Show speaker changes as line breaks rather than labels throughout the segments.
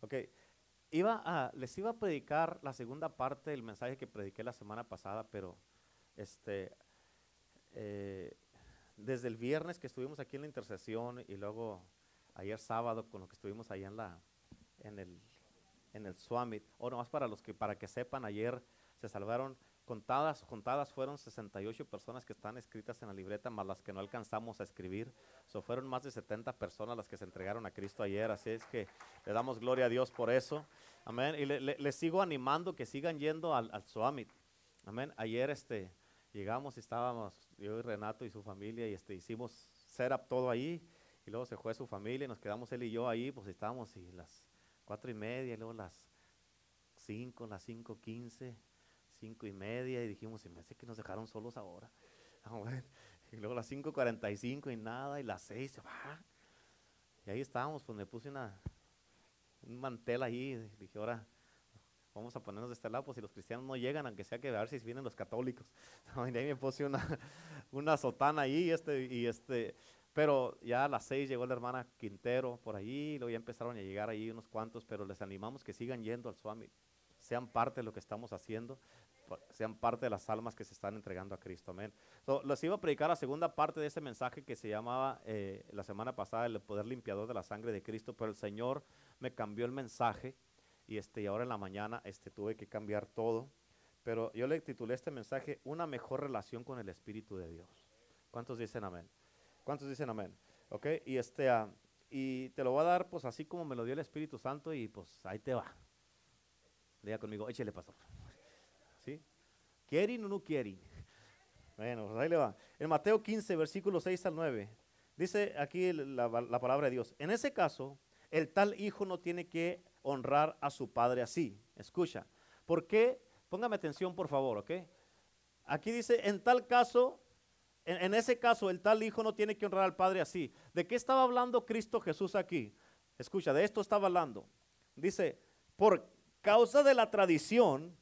Ok, iba a, les iba a predicar la segunda parte del mensaje que prediqué la semana pasada, pero este, eh, desde el viernes que estuvimos aquí en la intercesión y luego ayer sábado con lo que estuvimos allá en, la, en, el, en el Summit, o nomás para los que, para que sepan, ayer se salvaron contadas, contadas fueron 68 personas que están escritas en la libreta, más las que no alcanzamos a escribir. So, fueron más de 70 personas las que se entregaron a Cristo ayer, así es que le damos gloria a Dios por eso. Amén. Y les sigo animando que sigan yendo al, al. Amén. Ayer este, llegamos y estábamos, yo y Renato y su familia, y este, hicimos setup todo ahí, y luego se fue su familia, y nos quedamos él y yo ahí, pues estábamos y las cuatro y media, y luego las cinco, las cinco quince, cinco y media, y dijimos, se me hace que nos dejaron solos ahora. Y luego las cinco cuarenta y cinco y nada, y las seis, y ahí estábamos, pues me puse una, un mantel ahí, dije, ahora vamos a ponernos de este lado, pues si los cristianos no llegan, aunque sea que a ver si vienen los católicos. y ahí me puse una, una sotana ahí, este, y este, pero ya a las seis llegó la hermana Quintero por ahí, luego ya empezaron a llegar ahí unos cuantos, pero les animamos que sigan yendo al Swami, sean parte de lo que estamos haciendo, sean parte de las almas que se están entregando a Cristo, amén. les iba a predicar la segunda parte de ese mensaje que se llamaba eh, la semana pasada el poder limpiador de la sangre de Cristo, pero el Señor me cambió el mensaje y, este, y ahora en la mañana este, tuve que cambiar todo. Pero yo le titulé este mensaje, una mejor relación con el Espíritu de Dios. ¿Cuántos dicen amén? ¿Cuántos dicen amén? ¿Ok? Y, este, uh, y te lo voy a dar pues así como me lo dio el Espíritu Santo y pues ahí te va. Diga conmigo, échele pastor. ¿Quieren o no quieren? Bueno, pues ahí le va. En Mateo 15, versículo 6 al 9, dice aquí la, la palabra de Dios. En ese caso, el tal hijo no tiene que honrar a su padre así. Escucha, ¿por qué? Póngame atención, por favor, ¿ok? Aquí dice, en tal caso, en, ese caso, el tal hijo no tiene que honrar al padre así. ¿De qué estaba hablando Cristo Jesús aquí? Escucha, de esto estaba hablando. Dice, por causa de la tradición,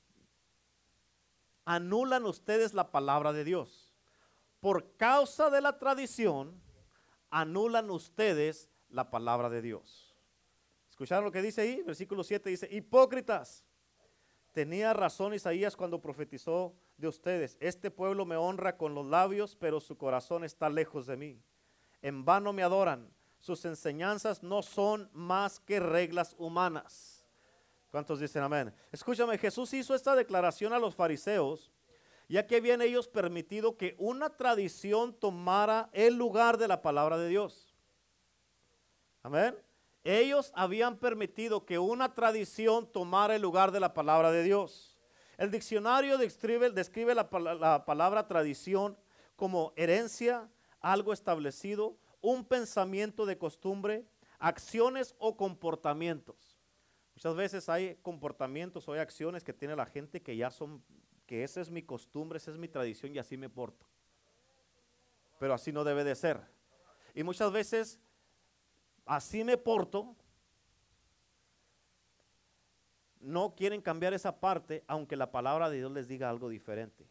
anulan ustedes la palabra de Dios. Por causa de la tradición, anulan ustedes la palabra de Dios. ¿Escucharon lo que dice ahí? Versículo 7 dice, hipócritas. Tenía razón Isaías cuando profetizó de ustedes. Este pueblo me honra con los labios, pero su corazón está lejos de mí. En vano me adoran. Sus enseñanzas no son más que reglas humanas. ¿Cuántos dicen amén? Escúchame, Jesús hizo esta declaración a los fariseos, ya que habían ellos permitido que una tradición tomara el lugar de la palabra de Dios. Amén. Ellos habían permitido que una tradición tomara el lugar de la palabra de Dios. El diccionario describe, describe la, la palabra tradición como herencia, algo establecido, un pensamiento de costumbre, acciones o comportamientos. Muchas veces hay comportamientos o hay acciones que tiene la gente que ya son, que esa es mi costumbre, esa es mi tradición y así me porto. Pero así no debe de ser. Y muchas veces así me porto, no quieren cambiar esa parte, aunque la palabra de Dios les diga algo diferente.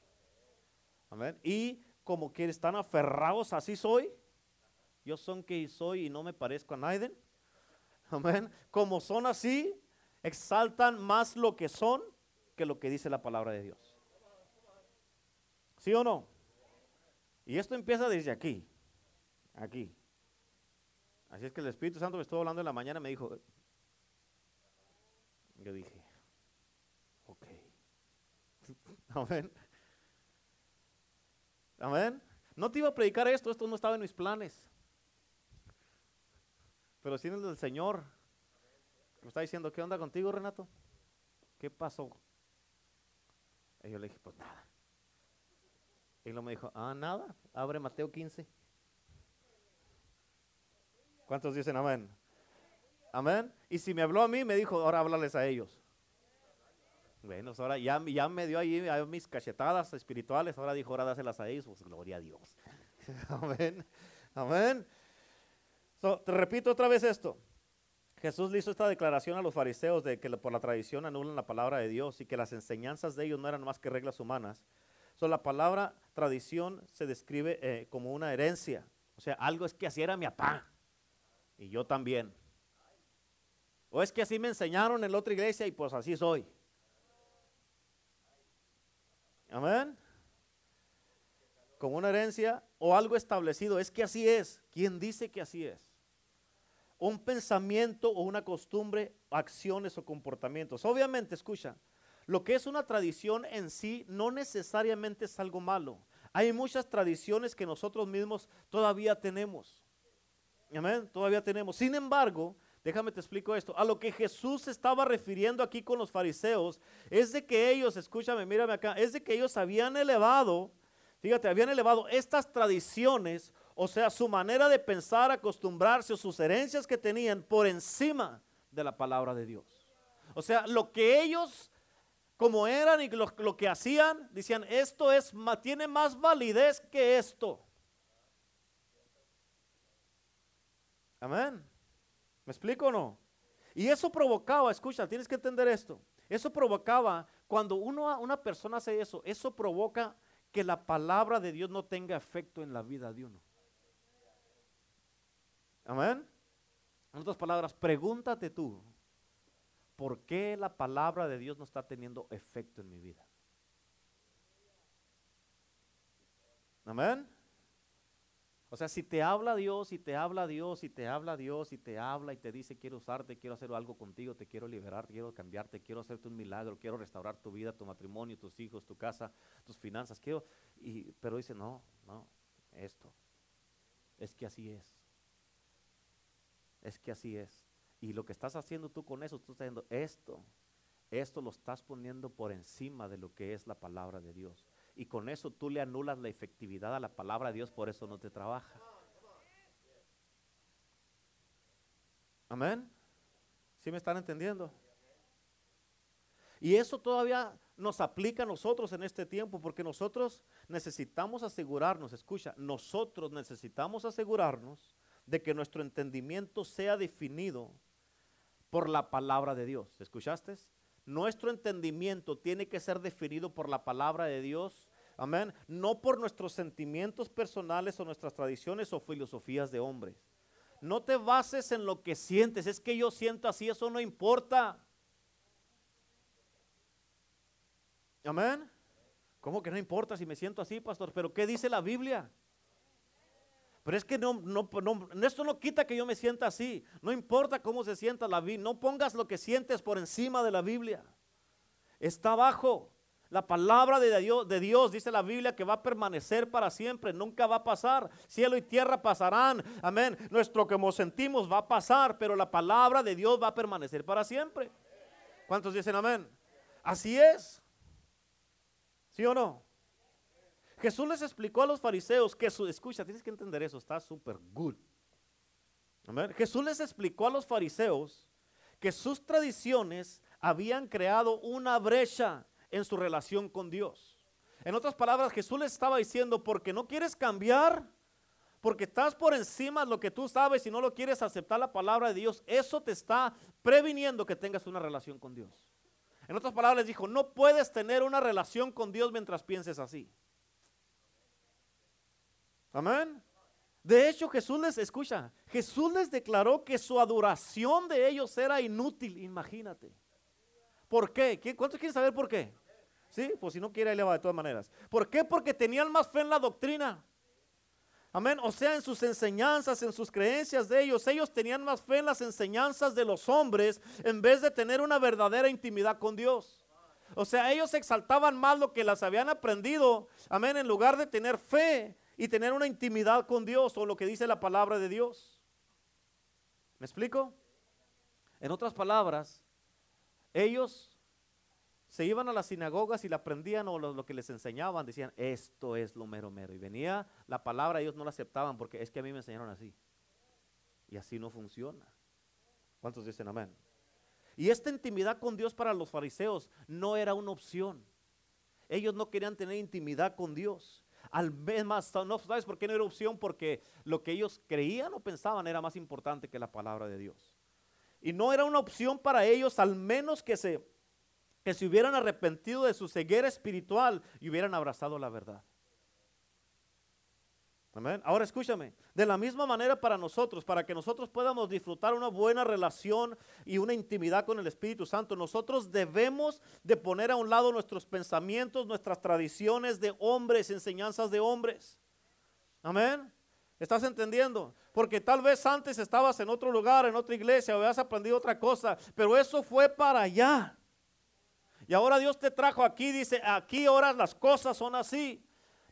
Amén. Y como que están aferrados, así soy. Yo son que soy y no me parezco a nadie. Amén. Como son así, exaltan más lo que son que lo que dice la palabra de Dios. ¿Sí o no? Y esto empieza desde aquí. Aquí. Así es que el Espíritu Santo me estuvo hablando en la mañana y me dijo, yo dije, ok. Amén. Amén. No te iba a predicar esto, esto no estaba en mis planes. Pero sí en el del Señor. Me está diciendo, ¿qué onda contigo, Renato? ¿Qué pasó? Y yo le dije, pues nada. Y él me dijo, ah, nada, abre Mateo 15. ¿Cuántos dicen amén? Amén. Y si me habló a mí, me dijo, ahora háblales a ellos. Bueno, pues ahora ya, ya me dio ahí mis cachetadas espirituales, ahora dijo, ahora dáselas a ellos, pues gloria a Dios. amén. Amén. te repito otra vez esto. Jesús le hizo esta declaración a los fariseos de que por la tradición anulan la palabra de Dios y que las enseñanzas de ellos no eran más que reglas humanas. So, la palabra tradición se describe eh, como una herencia. O sea, algo es que así era mi papá. Y yo también. O es que así me enseñaron en la otra iglesia y pues así soy. Amén. Como una herencia o algo establecido. Es que así es. ¿Quién dice que así es? Un pensamiento o una costumbre, acciones o comportamientos. Obviamente, escucha, lo que es una tradición en sí no necesariamente es algo malo. Hay muchas tradiciones que nosotros mismos todavía tenemos. Amén, todavía tenemos. Sin embargo, déjame te explico esto. A lo que Jesús estaba refiriendo aquí con los fariseos es de que ellos, escúchame, mírame acá, es de que ellos habían elevado, fíjate, habían elevado estas tradiciones, o sea, su manera de pensar, acostumbrarse o sus herencias que tenían por encima de la palabra de Dios. O sea, lo que ellos como eran y lo, que hacían, decían, esto es, tiene más validez que esto. Amén. ¿Me explico o no? Y eso provocaba, escucha, tienes que entender esto. Eso provocaba, cuando uno, una persona hace eso, eso provoca que la palabra de Dios no tenga efecto en la vida de uno. Amén. En otras palabras, pregúntate tú, ¿por qué la palabra de Dios no está teniendo efecto en mi vida? Amén. O sea, si te habla Dios, y te habla Dios, y te habla Dios, y te habla y te dice, quiero usarte, quiero hacer algo contigo, te quiero liberar, quiero cambiarte, quiero hacerte un milagro, quiero restaurar tu vida, tu matrimonio, tus hijos, tu casa, tus finanzas, quiero, y, pero dice, no, no, esto, es que así es. Es que así es. Y lo que estás haciendo tú con eso, tú estás haciendo esto, esto lo estás poniendo por encima de lo que es la palabra de Dios. Y con eso tú le anulas la efectividad a la palabra de Dios, por eso no te trabaja. Amén. ¿Sí me están entendiendo? Y eso todavía nos aplica a nosotros en este tiempo, porque nosotros necesitamos asegurarnos, escucha, nosotros necesitamos asegurarnos de que nuestro entendimiento sea definido por la palabra de Dios. ¿Escuchaste? Nuestro entendimiento tiene que ser definido por la palabra de Dios. Amén. No por nuestros sentimientos personales o nuestras tradiciones o filosofías de hombres. No te bases en lo que sientes. Es que yo siento así, eso no importa. Amén. ¿Cómo que no importa si me siento así, pastor? Pero ¿qué dice la Biblia? Pero es que no, no, no, esto no quita que yo me sienta así. No importa cómo se sienta la Biblia. No pongas lo que sientes por encima de la Biblia. Está abajo. La palabra de Dios, de Dios, dice la Biblia, que va a permanecer para siempre, nunca va a pasar. Cielo y tierra pasarán, amén. Nuestro nos sentimos va a pasar, pero la palabra de Dios va a permanecer para siempre. ¿Cuántos dicen amén? Así es. ¿Sí o no? Jesús les explicó a los fariseos que su, escucha, tienes que entender eso, está súper good. Jesús les explicó a los fariseos que sus tradiciones habían creado una brecha en su relación con Dios. En otras palabras, Jesús les estaba diciendo, porque no quieres cambiar, porque estás por encima de lo que tú sabes y no lo quieres aceptar la palabra de Dios, eso te está previniendo que tengas una relación con Dios. En otras palabras, dijo, no puedes tener una relación con Dios mientras pienses así. Amén. De hecho, Jesús les escucha, Jesús les declaró que su adoración de ellos era inútil, imagínate. ¿Por qué? ¿Cuántos quieren saber por qué? Sí, pues si no quiere, ahí le va de todas maneras. ¿Por qué? Porque tenían más fe en la doctrina. Amén. O sea, en sus enseñanzas, en sus creencias de ellos. Ellos tenían más fe en las enseñanzas de los hombres en vez de tener una verdadera intimidad con Dios. O sea, ellos exaltaban más lo que las habían aprendido. Amén. En lugar de tener fe y tener una intimidad con Dios o lo que dice la palabra de Dios. ¿Me explico? En otras palabras, ellos se iban a las sinagogas y le aprendían o lo, que les enseñaban, decían, esto es lo mero mero. Y venía la palabra, ellos no la aceptaban porque es que a mí me enseñaron así. Y así no funciona. ¿Cuántos dicen amén? Y esta intimidad con Dios para los fariseos no era una opción. Ellos no querían tener intimidad con Dios. Al más, no sabes por qué no era opción, porque lo que ellos creían o pensaban era más importante que la palabra de Dios. Y no era una opción para ellos, al menos que se que se hubieran arrepentido de su ceguera espiritual y hubieran abrazado la verdad. Amén. Ahora escúchame, de la misma manera para nosotros, para que nosotros podamos disfrutar una buena relación y una intimidad con el Espíritu Santo, nosotros debemos de poner a un lado nuestros pensamientos, nuestras tradiciones de hombres, enseñanzas de hombres. Amén. ¿Estás entendiendo? Porque tal vez antes estabas en otro lugar, en otra iglesia, o habías aprendido otra cosa, pero eso fue para allá. Y ahora Dios te trajo aquí, dice, aquí ahora las cosas son así.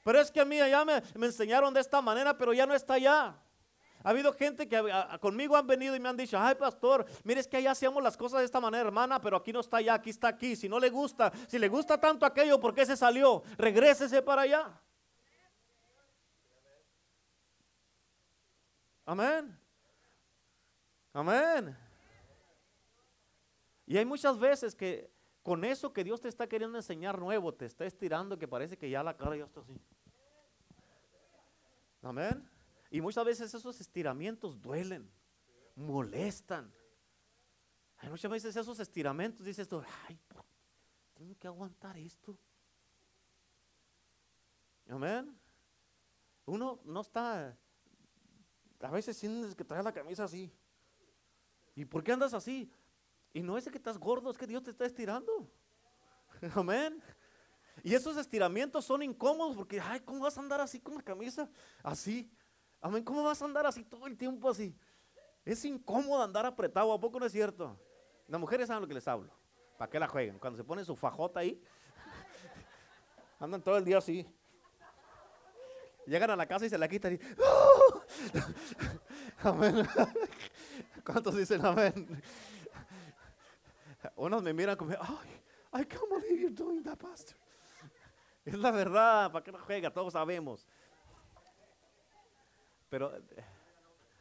Pero es que a mí allá me, enseñaron de esta manera, pero ya no está allá. Ha habido gente que conmigo han venido y me han dicho, ay pastor, mire es que allá hacíamos las cosas de esta manera, hermana, pero aquí no está allá, aquí está aquí. Si no le gusta, si le gusta tanto aquello, ¿por qué se salió? Regrésese para allá. Amén. Amén. Y hay muchas veces que con eso que Dios te está queriendo enseñar nuevo, te está estirando que parece que ya la cara ya está así. Amén. Y muchas veces esos estiramientos duelen, molestan. Hay muchas veces esos estiramientos dices tú, ay, tengo que aguantar esto. Amén. Uno no está, a veces sientes que trae la camisa así. ¿Y por qué andas así? Y no es que estás gordo, es que Dios te está estirando. Amén. Y esos estiramientos son incómodos porque, ay, ¿cómo vas a andar así con la camisa? Así. Amén. ¿Cómo vas a andar así todo el tiempo así? Es incómodo andar apretado, ¿a poco no es cierto? Las mujeres saben lo que les hablo. ¿Para qué la jueguen? Cuando se ponen su fajota ahí, andan todo el día así. Llegan a la casa y se la quitan y. Amén. ¿Cuántos dicen amén? Unos me miran como, ay, I can't believe you're doing that, pastor. Es la verdad, ¿para qué no juega? Todos sabemos. Pero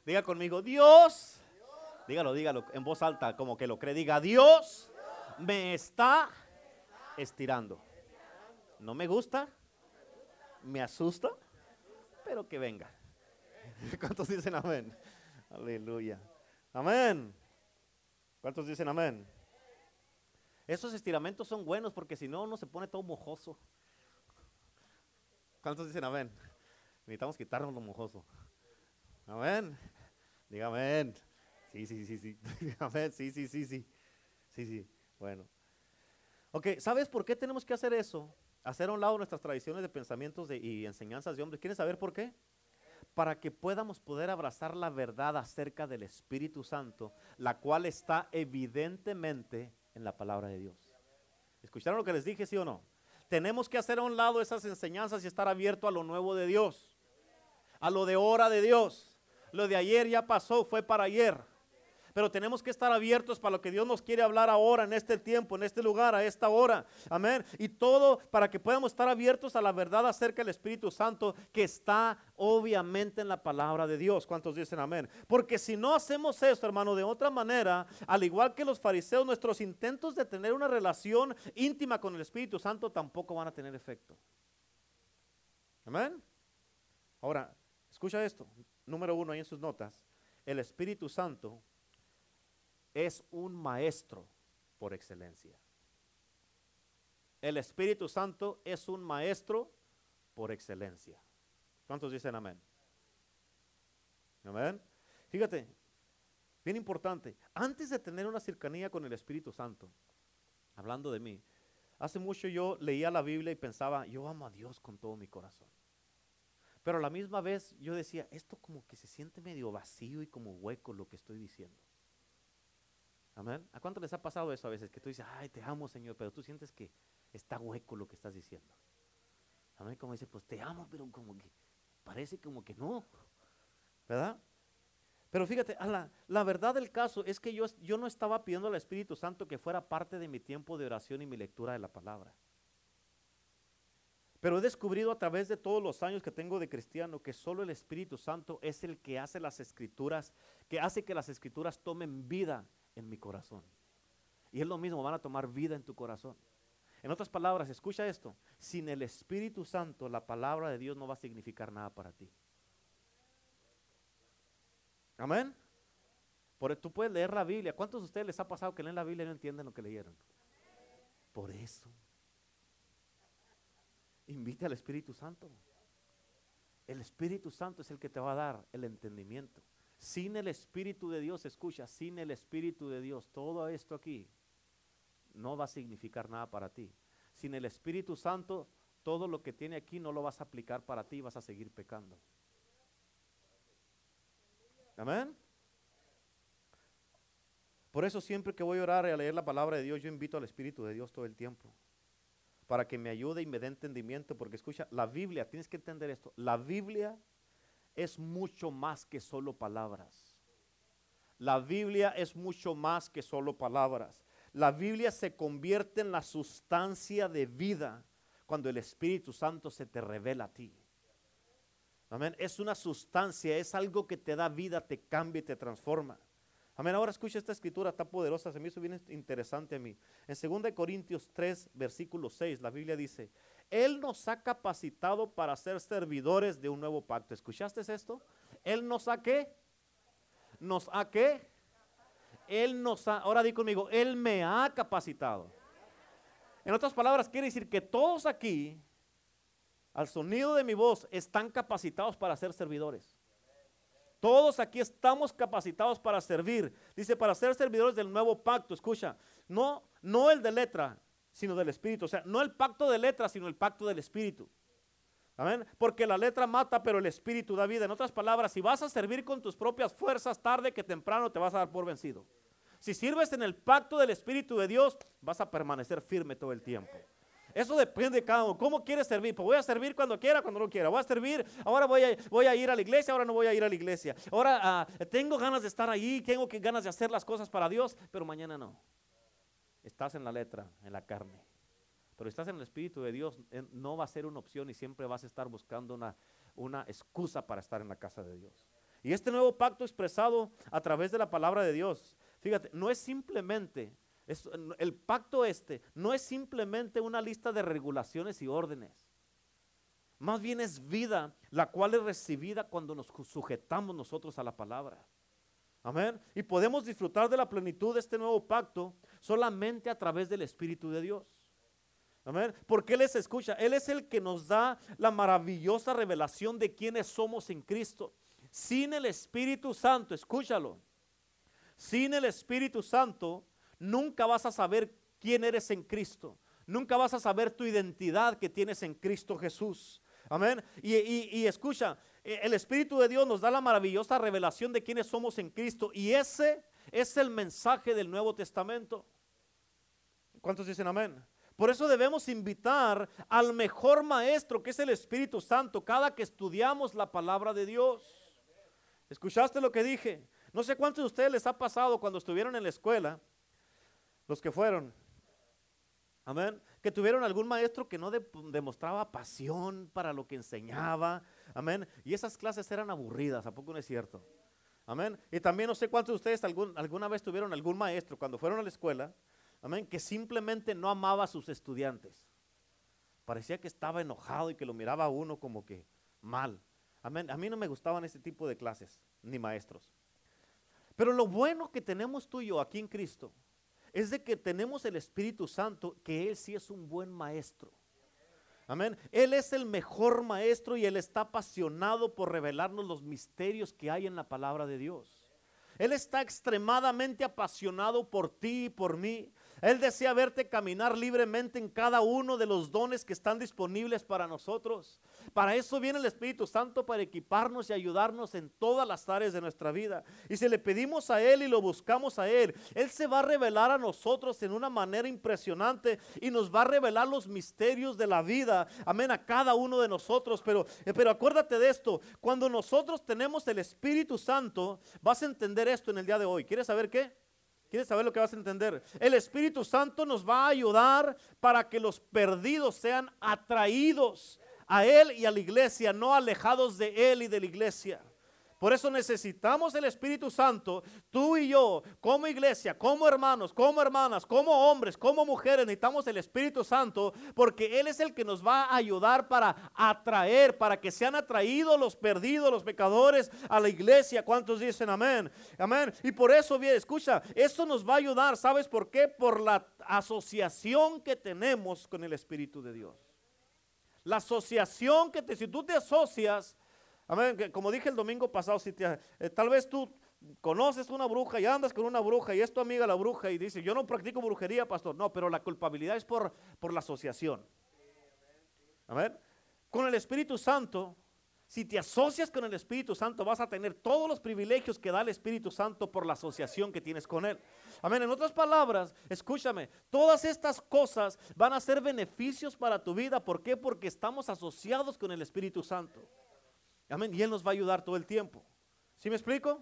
diga conmigo, Dios, dígalo, dígalo en voz alta, como que lo cree, diga, Dios me está estirando. No me gusta, me asusta, pero que venga. ¿Cuántos dicen amén? Aleluya. Amén. ¿Cuántos dicen amén? Esos estiramientos son buenos porque si no uno se pone todo mojoso. ¿Cuántos dicen amén? Necesitamos quitarnos lo mojoso. Amén. Diga amén. Sí, sí, sí, sí. Amén. Sí, sí, sí, sí. Sí, sí. Bueno. Ok, ¿sabes por qué tenemos que hacer eso? Hacer a un lado nuestras tradiciones de pensamientos y enseñanzas de hombres. ¿Quieren saber por qué? Para que podamos poder abrazar la verdad acerca del Espíritu Santo, la cual está evidentemente en la palabra de Dios. ¿Escucharon lo que les dije, sí o no? Tenemos que hacer a un lado esas enseñanzas y estar abierto a lo nuevo de Dios, a lo de hora de Dios. Lo de ayer ya pasó, fue para ayer pero tenemos que estar abiertos para lo que Dios nos quiere hablar ahora, en este tiempo, en este lugar, a esta hora. Amén. Y todo para que podamos estar abiertos a la verdad acerca del Espíritu Santo que está obviamente en la palabra de Dios. ¿Cuántos dicen amén? Porque si no hacemos esto, hermano, de otra manera, al igual que los fariseos, nuestros intentos de tener una relación íntima con el Espíritu Santo tampoco van a tener efecto. Amén. Ahora, escucha esto. Número uno ahí en sus notas. El Espíritu Santo es un maestro por excelencia. El Espíritu Santo es un maestro por excelencia. ¿Cuántos dicen amén? Amén. Fíjate, bien importante, antes de tener una cercanía con el Espíritu Santo, hablando de mí, hace mucho yo leía la Biblia y pensaba, yo amo a Dios con todo mi corazón. Pero a la misma vez yo decía, esto como que se siente medio vacío y como hueco lo que estoy diciendo. Amén. ¿A cuánto les ha pasado eso a veces? Que tú dices, ay, te amo, Señor, pero tú sientes que está hueco lo que estás diciendo. Amén. Como dice, pues te amo, pero como que parece como que no. ¿Verdad? Pero fíjate, la, la, verdad del caso es que yo, yo no estaba pidiendo al Espíritu Santo que fuera parte de mi tiempo de oración y mi lectura de la palabra. Pero he descubrido a través de todos los años que tengo de cristiano que solo el Espíritu Santo es el que hace las escrituras, que hace que las escrituras tomen vida en mi corazón. Y es lo mismo, van a tomar vida en tu corazón. En otras palabras, escucha esto, sin el Espíritu Santo la palabra de Dios no va a significar nada para ti. Amén. Por, tú puedes leer la Biblia. ¿Cuántos de ustedes les ha pasado que leen la Biblia y no entienden lo que leyeron? Por eso. Invite al Espíritu Santo. El Espíritu Santo es el que te va a dar el entendimiento. Sin el Espíritu de Dios, escucha, sin el Espíritu de Dios, todo esto aquí no va a significar nada para ti. Sin el Espíritu Santo, todo lo que tiene aquí no lo vas a aplicar para ti, vas a seguir pecando. Amén. Por eso siempre que voy a orar y a leer la palabra de Dios, yo invito al Espíritu de Dios todo el tiempo. Para que me ayude y me dé entendimiento. Porque escucha, la Biblia, tienes que entender esto. La Biblia es mucho más que solo palabras. La Biblia es mucho más que solo palabras. La Biblia se convierte en la sustancia de vida cuando el Espíritu Santo se te revela a ti. Amén. Es una sustancia, es algo que te da vida, te cambia y te transforma. Amén. Ahora escucha esta escritura tan poderosa, se me hizo bien interesante a mí. En 2 Corintios 3, versículo 6, la Biblia dice, Él nos ha capacitado para ser servidores de un nuevo pacto. ¿Escuchaste esto? Él nos ha qué? Nos ha qué? Él nos ha, ahora di conmigo, Él me ha capacitado. En otras palabras, quiere decir que todos aquí, al sonido de mi voz, están capacitados para ser servidores. Todos aquí estamos capacitados para servir. Dice, para ser servidores del nuevo pacto. Escucha, no, no el de letra, sino del Espíritu. O sea, no el pacto de letra, sino el pacto del Espíritu. Amén. Porque la letra mata, pero el Espíritu da vida. En otras palabras, si vas a servir con tus propias fuerzas, tarde que temprano te vas a dar por vencido. Si sirves en el pacto del Espíritu de Dios, vas a permanecer firme todo el tiempo. Eso depende de cada uno. ¿Cómo quieres servir? Pues voy a servir cuando quiera, cuando no quiera. Voy a servir, ahora voy a, voy a ir a la iglesia, ahora no voy a ir a la iglesia. Ahora ah, tengo ganas de estar ahí, tengo ganas de hacer las cosas para Dios, pero mañana no. Estás en la letra, en la carne. Pero estás en el Espíritu de Dios, no va a ser una opción y siempre vas a estar buscando una, una excusa para estar en la casa de Dios. Y este nuevo pacto expresado a través de la palabra de Dios, fíjate, no es simplemente el pacto este no es simplemente una lista de regulaciones y órdenes. Más bien es vida, la cual es recibida cuando nos sujetamos nosotros a la palabra. Amén. Y podemos disfrutar de la plenitud de este nuevo pacto solamente a través del Espíritu de Dios. Amén. Porque Él escucha. Él es el que nos da la maravillosa revelación de quiénes somos en Cristo. Sin el Espíritu Santo, escúchalo. Sin el Espíritu Santo, nunca vas a saber quién eres en Cristo. Nunca vas a saber tu identidad que tienes en Cristo Jesús. Amén. Y, escucha, eh, el Espíritu de Dios nos da la maravillosa revelación de quiénes somos en Cristo. Y ese es el mensaje del Nuevo Testamento. ¿Cuántos dicen amén? Por eso debemos invitar al mejor maestro que es el Espíritu Santo cada que estudiamos la palabra de Dios. ¿Escuchaste lo que dije? No sé cuántos de ustedes les ha pasado cuando estuvieron en la escuela los que fueron. Amén. Que tuvieron algún maestro que no demostraba pasión para lo que enseñaba. Amén. Y esas clases eran aburridas, ¿a poco no es cierto? Amén. Y también no sé cuántos de ustedes alguna vez tuvieron algún maestro cuando fueron a la escuela, amén, que simplemente no amaba a sus estudiantes. Parecía que estaba enojado y que lo miraba a uno como que mal. Amén. A mí no me gustaban ese tipo de clases, ni maestros. Pero lo bueno que tenemos tú y yo aquí en Cristo es de que tenemos el Espíritu Santo, que Él sí es un buen maestro. Amén. Él es el mejor maestro y Él está apasionado por revelarnos los misterios que hay en la palabra de Dios. Él está extremadamente apasionado por ti y por mí. Él desea verte caminar libremente en cada uno de los dones que están disponibles para nosotros. Para eso viene el Espíritu Santo, para equiparnos y ayudarnos en todas las áreas de nuestra vida. Y si le pedimos a Él y lo buscamos a Él, Él se va a revelar a nosotros en una manera impresionante y nos va a revelar los misterios de la vida. Amén, a cada uno de nosotros. Pero, eh, pero acuérdate de esto, cuando nosotros tenemos el Espíritu Santo, vas a entender esto en el día de hoy. ¿Quieres saber qué? ¿Quieres saber lo que vas a entender? El Espíritu Santo nos va a ayudar para que los perdidos sean atraídos a Él y a la iglesia, no alejados de Él y de la iglesia. Por eso necesitamos el Espíritu Santo, tú y yo, como iglesia, como hermanos, como hermanas, como hombres, como mujeres, necesitamos el Espíritu Santo porque Él es el que nos va a ayudar para atraer, para que sean atraídos los perdidos, los pecadores a la iglesia. ¿Cuántos dicen amén? Amén. Y por eso, bien, escucha, eso nos va a ayudar, ¿sabes por qué? Por la asociación que tenemos con el Espíritu de Dios. La asociación que te, si tú te asocias, Amén. Como dije el domingo pasado, si eh, tal vez tú conoces una bruja y andas con una bruja y es tu amiga la bruja y dice, yo no practico brujería, pastor. No, pero la culpabilidad es por, por la asociación. Con el Espíritu Santo, si te asocias con el Espíritu Santo, vas a tener todos los privilegios que da el Espíritu Santo por la asociación que tienes con Él. Amén. En otras palabras, escúchame, todas estas cosas van a ser beneficios para tu vida. ¿Por qué? Porque estamos asociados con el Espíritu Santo. Amén. Y Él nos va a ayudar todo el tiempo. ¿Sí me explico?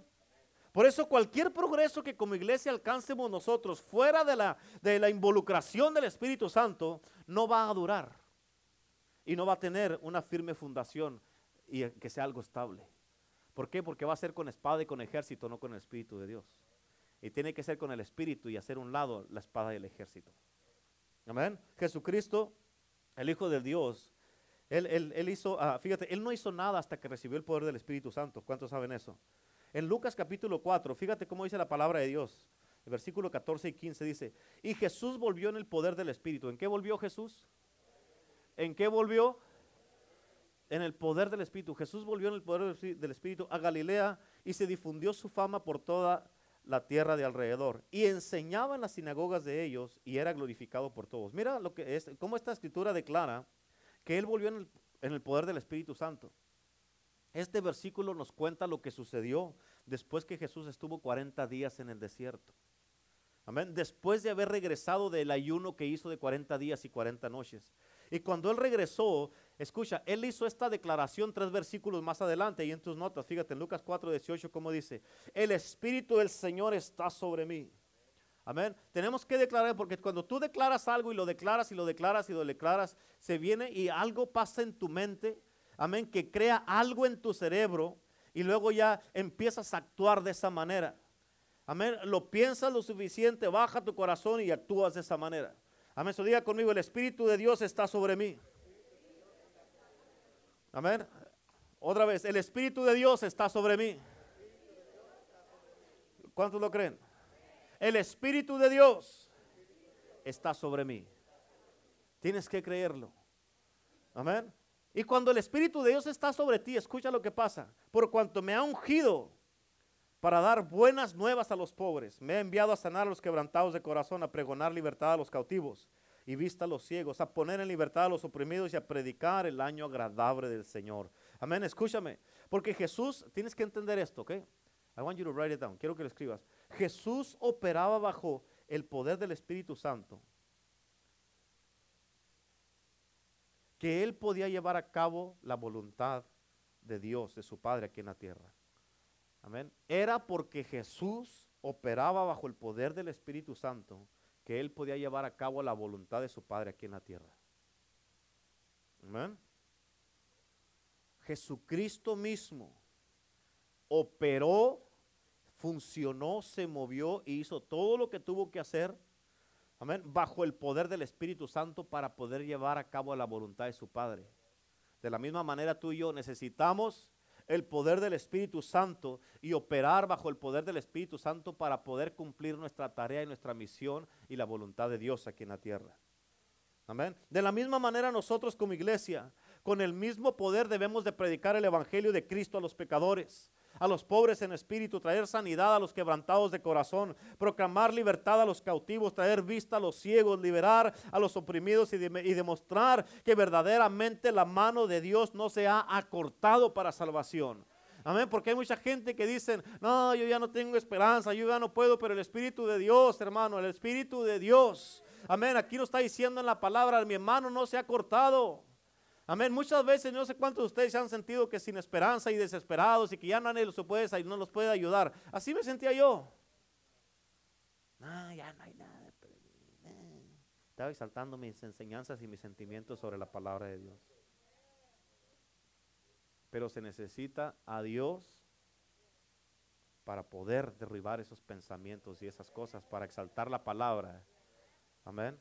Por eso cualquier progreso que como iglesia alcancemos nosotros fuera de la, de la involucración del Espíritu Santo, no va a durar. Y no va a tener una firme fundación y que sea algo estable. ¿Por qué? Porque va a ser con espada y con ejército, no con el Espíritu de Dios. Y tiene que ser con el Espíritu y hacer un lado la espada y el ejército. Amén. Jesucristo, el Hijo de Dios, él, él- él hizo, ah, fíjate, él no hizo nada hasta que recibió el poder del Espíritu Santo. ¿Cuántos saben eso? En Lucas capítulo 4, fíjate cómo dice la palabra de Dios. El versículo 14 y 15 dice, y Jesús volvió en el poder del Espíritu. ¿En qué volvió Jesús? ¿En qué volvió? En el poder del Espíritu. Jesús volvió en el poder del Espí- del Espíritu a Galilea y se difundió su fama por toda la tierra de alrededor. Y enseñaba en las sinagogas de ellos y era glorificado por todos. Mira lo que es, cómo esta escritura declara que él volvió en el, en el poder del Espíritu Santo. Este versículo nos cuenta lo que sucedió después que Jesús estuvo 40 días en el desierto. Amén. Después de haber regresado del ayuno que hizo de 40 días y 40 noches. Y cuando él regresó, escucha, él hizo esta declaración tres versículos más adelante y en tus notas, fíjate, en Lucas 4, 18, como dice, el Espíritu del Señor está sobre mí. Amén. Tenemos que declarar, porque cuando tú declaras algo y lo declaras y lo declaras y lo declaras, se viene y algo pasa en tu mente, amén, que crea algo en tu cerebro y luego ya empiezas a actuar de esa manera. Amén. Lo piensas lo suficiente, baja tu corazón y actúas de esa manera. Amén. So diga conmigo, el Espíritu de Dios está sobre mí. Amén. Otra vez, el Espíritu de Dios está sobre mí. ¿Cuántos lo creen? El Espíritu de Dios está sobre mí. Tienes que creerlo. Amén. Y cuando el Espíritu de Dios está sobre ti, escucha lo que pasa. Por cuanto me ha ungido para dar buenas nuevas a los pobres, me ha enviado a sanar a los quebrantados de corazón, a pregonar libertad a los cautivos y vista a los ciegos, a poner en libertad a los oprimidos y a predicar el año agradable del Señor. Amén. Escúchame. Porque Jesús, tienes que entender esto, ¿ok? I want you to write it down. Quiero que lo escribas. Jesús operaba bajo el poder del Espíritu Santo. Que él podía llevar a cabo la voluntad de Dios, de su Padre aquí en la tierra. Amén. Era porque Jesús operaba bajo el poder del Espíritu Santo que él podía llevar a cabo la voluntad de su Padre aquí en la tierra. Amén. Jesucristo mismo operó, funcionó, se movió y hizo todo lo que tuvo que hacer, amén, bajo el poder del Espíritu Santo para poder llevar a cabo la voluntad de su Padre. De la misma manera tú y yo necesitamos el poder del Espíritu Santo y operar bajo el poder del Espíritu Santo para poder cumplir nuestra tarea y nuestra misión y la voluntad de Dios aquí en la tierra. Amén. De la misma manera nosotros como iglesia, con el mismo poder debemos de predicar el Evangelio de Cristo a los pecadores, a los pobres en espíritu, traer sanidad a los quebrantados de corazón, proclamar libertad a los cautivos, traer vista a los ciegos, liberar a los oprimidos y, de- y demostrar que verdaderamente la mano de Dios no se ha acortado para salvación. Amén, porque hay mucha gente que dicen, no, yo ya no tengo esperanza, yo ya no puedo, pero el Espíritu de Dios, hermano, el Espíritu de Dios. Amén, aquí lo está diciendo en la palabra, mi hermano no se ha cortado. Amén, muchas veces no sé cuántos de ustedes se han sentido que sin esperanza y desesperados y que ya nadie los puede, no los puede ayudar. Así me sentía yo. No, ya no hay nada. Estaba exaltando mis enseñanzas y mis sentimientos sobre la palabra de Dios. Pero se necesita a Dios para poder derribar esos pensamientos y esas cosas, para exaltar la palabra. Amén.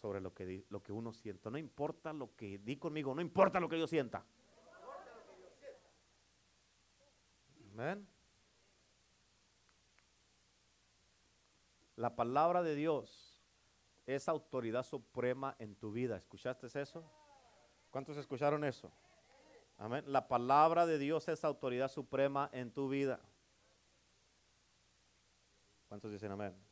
Sobre lo que, lo que uno sienta. No importa lo que di conmigo, no importa lo que yo sienta. Amén. La palabra de Dios es autoridad suprema en tu vida. ¿Escuchaste eso? ¿Cuántos escucharon eso? Amén. La palabra de Dios es autoridad suprema en tu vida. ¿Cuántos dicen amén?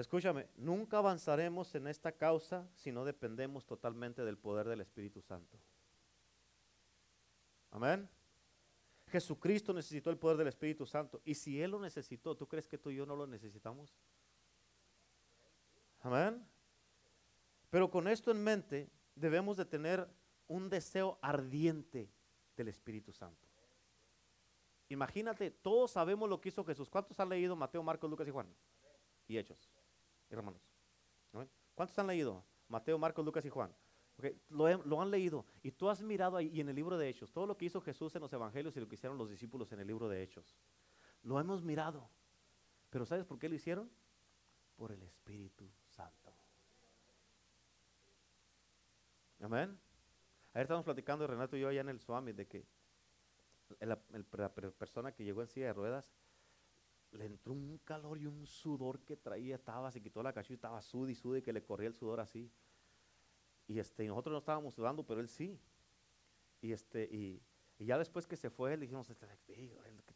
Escúchame, nunca avanzaremos en esta causa si no dependemos totalmente del poder del Espíritu Santo. Amén. Jesucristo necesitó el poder del Espíritu Santo. Y si Él lo necesitó, ¿tú crees que tú y yo no lo necesitamos? Amén. Pero con esto en mente, debemos de tener un deseo ardiente del Espíritu Santo. Imagínate, todos sabemos lo que hizo Jesús. ¿Cuántos han leído Mateo, Marcos, Lucas y Juan? Y Hechos, hermanos. ¿Cuántos han leído Mateo, Marcos, Lucas y Juan? lo, han leído y tú has mirado ahí y en el libro de Hechos, todo lo que hizo Jesús en los evangelios y lo que hicieron los discípulos en el libro de Hechos. Lo hemos mirado. Pero ¿sabes por qué lo hicieron? Por el Espíritu Santo. Amén. Ayer estábamos platicando Renato y yo allá en el Swami de que la, persona que llegó en silla de ruedas le entró un calor y un sudor que traía, estaba, se quitó la cachucha, estaba sud y que le corría el sudor así. Y este, nosotros no estábamos sudando, pero él sí. Y este, y, ya después que se fue, le dijimos, este,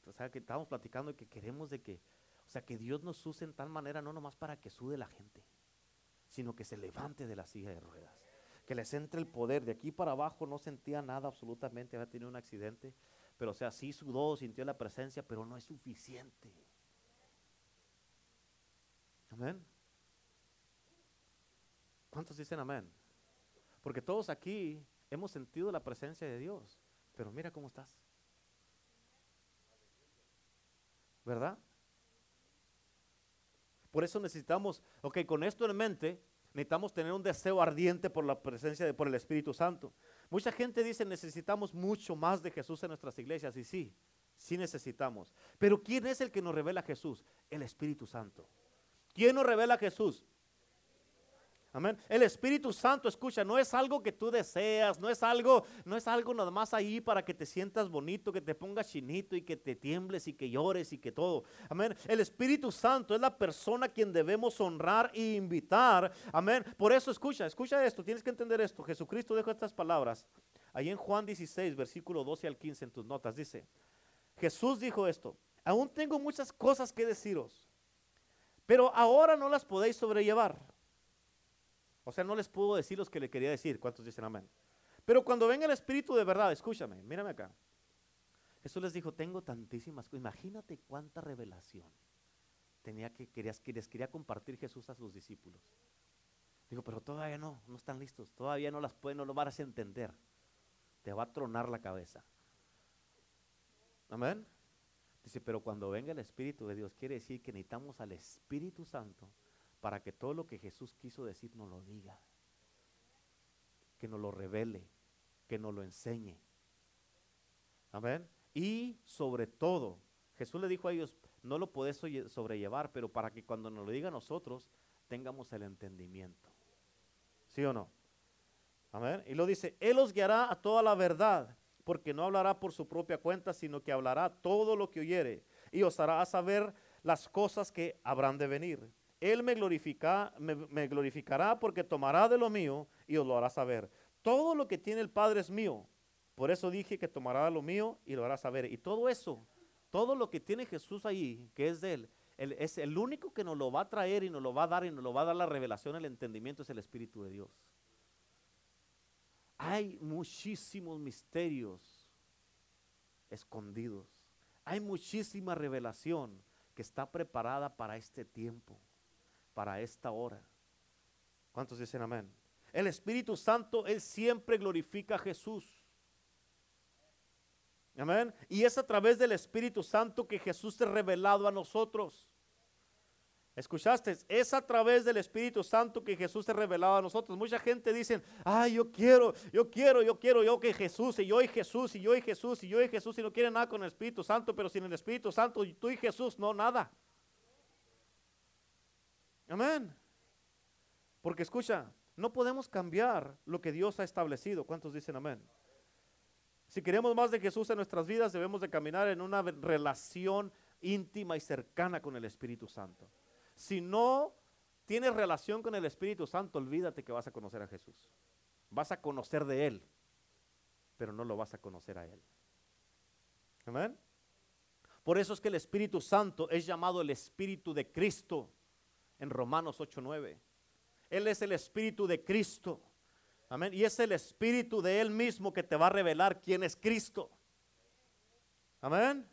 o sea, que estábamos platicando y que queremos de que, o sea, que Dios nos use en tal manera, no nomás para que sude la gente, sino que se levante de la silla de ruedas. Que les entre el poder. De aquí para abajo no sentía nada absolutamente, había tenido un accidente. Pero o sea, sí sudó, sintió la presencia, pero no es suficiente. Amén. ¿Cuántos dicen amén? Porque todos aquí hemos sentido la presencia de Dios. Pero mira cómo estás. ¿Verdad? Por eso necesitamos, ok, con esto en mente, necesitamos tener un deseo ardiente por la presencia de, por el Espíritu Santo. Mucha gente dice necesitamos mucho más de Jesús en nuestras iglesias y sí, sí necesitamos. Pero ¿quién es el que nos revela Jesús? El Espíritu Santo. ¿Quién nos revela a Jesús? Amén. El Espíritu Santo, escucha, no es algo que tú deseas, no es algo, no es algo nada más ahí para que te sientas bonito, que te pongas chinito y que te tiembles y que llores y que todo. Amén. El Espíritu Santo es la persona a quien debemos honrar e invitar. Amén. Por eso escucha, escucha esto, tienes que entender esto. Jesucristo dejó estas palabras ahí en Juan 16, versículo 12 al 15 en tus notas. Dice, Jesús dijo esto, aún tengo muchas cosas que deciros, pero ahora no las podéis sobrellevar. O sea, no les puedo decir los que le quería decir. ¿Cuántos dicen amén? Pero cuando venga el Espíritu de verdad, escúchame, mírame acá. Jesús les dijo, tengo tantísimas cosas. Imagínate cuánta revelación tenía que, querías, que les quería compartir Jesús a sus discípulos. Digo, pero todavía no, no están listos. Todavía no las pueden, no lo vas a entender. Te va a tronar la cabeza. Amén. Dice, pero cuando venga el Espíritu de Dios, quiere decir que necesitamos al Espíritu Santo para que todo lo que Jesús quiso decir nos lo diga, que nos lo revele, que nos lo enseñe. Amén. Y sobre todo, Jesús le dijo a ellos, no lo podés sobrellevar, pero para que cuando nos lo diga a nosotros, tengamos el entendimiento. ¿Sí o no? Amén. Y lo dice, Él os guiará a toda la verdad, porque no hablará por su propia cuenta, sino que hablará todo lo que oyere y os hará saber las cosas que habrán de venir. Él me, glorifica, me, glorificará porque tomará de lo mío y os lo hará saber. Todo lo que tiene el Padre es mío. Por eso dije que tomará de lo mío y lo hará saber. Y todo eso, todo lo que tiene Jesús ahí, que es de Él, es el único que nos lo va a traer y nos lo va a dar y nos lo va a dar la revelación, el entendimiento, es el Espíritu de Dios. Hay muchísimos misterios escondidos. Hay muchísima revelación que está preparada para este tiempo para esta hora. ¿Cuántos dicen amén? El Espíritu Santo, Él siempre glorifica a Jesús. Amén. Y es a través del Espíritu Santo que Jesús ha revelado a nosotros. ¿Escuchaste? Es a través del Espíritu Santo que Jesús se ha revelado a nosotros. Mucha gente dice, ay, yo quiero, yo quiero, yo quiero, yo que Jesús, y yo y Jesús, y yo y Jesús, y yo y Jesús, y no quieren nada con el Espíritu Santo, pero sin el Espíritu Santo, tú y Jesús, no, nada. Amén. Porque escucha, no podemos cambiar lo que Dios ha establecido. ¿Cuántos dicen amén? Si queremos más de Jesús en nuestras vidas, debemos de caminar en una relación íntima y cercana con el Espíritu Santo. Si no tienes relación con el Espíritu Santo, olvídate que vas a conocer a Jesús. Vas a conocer de Él. pero no lo vas a conocer a Él. Amén. Por eso es que el Espíritu Santo es llamado el Espíritu de Cristo en Romanos 8:9. Él es el Espíritu de Cristo. Amén. Y es el Espíritu de Él mismo que te va a revelar quién es Cristo. Amén.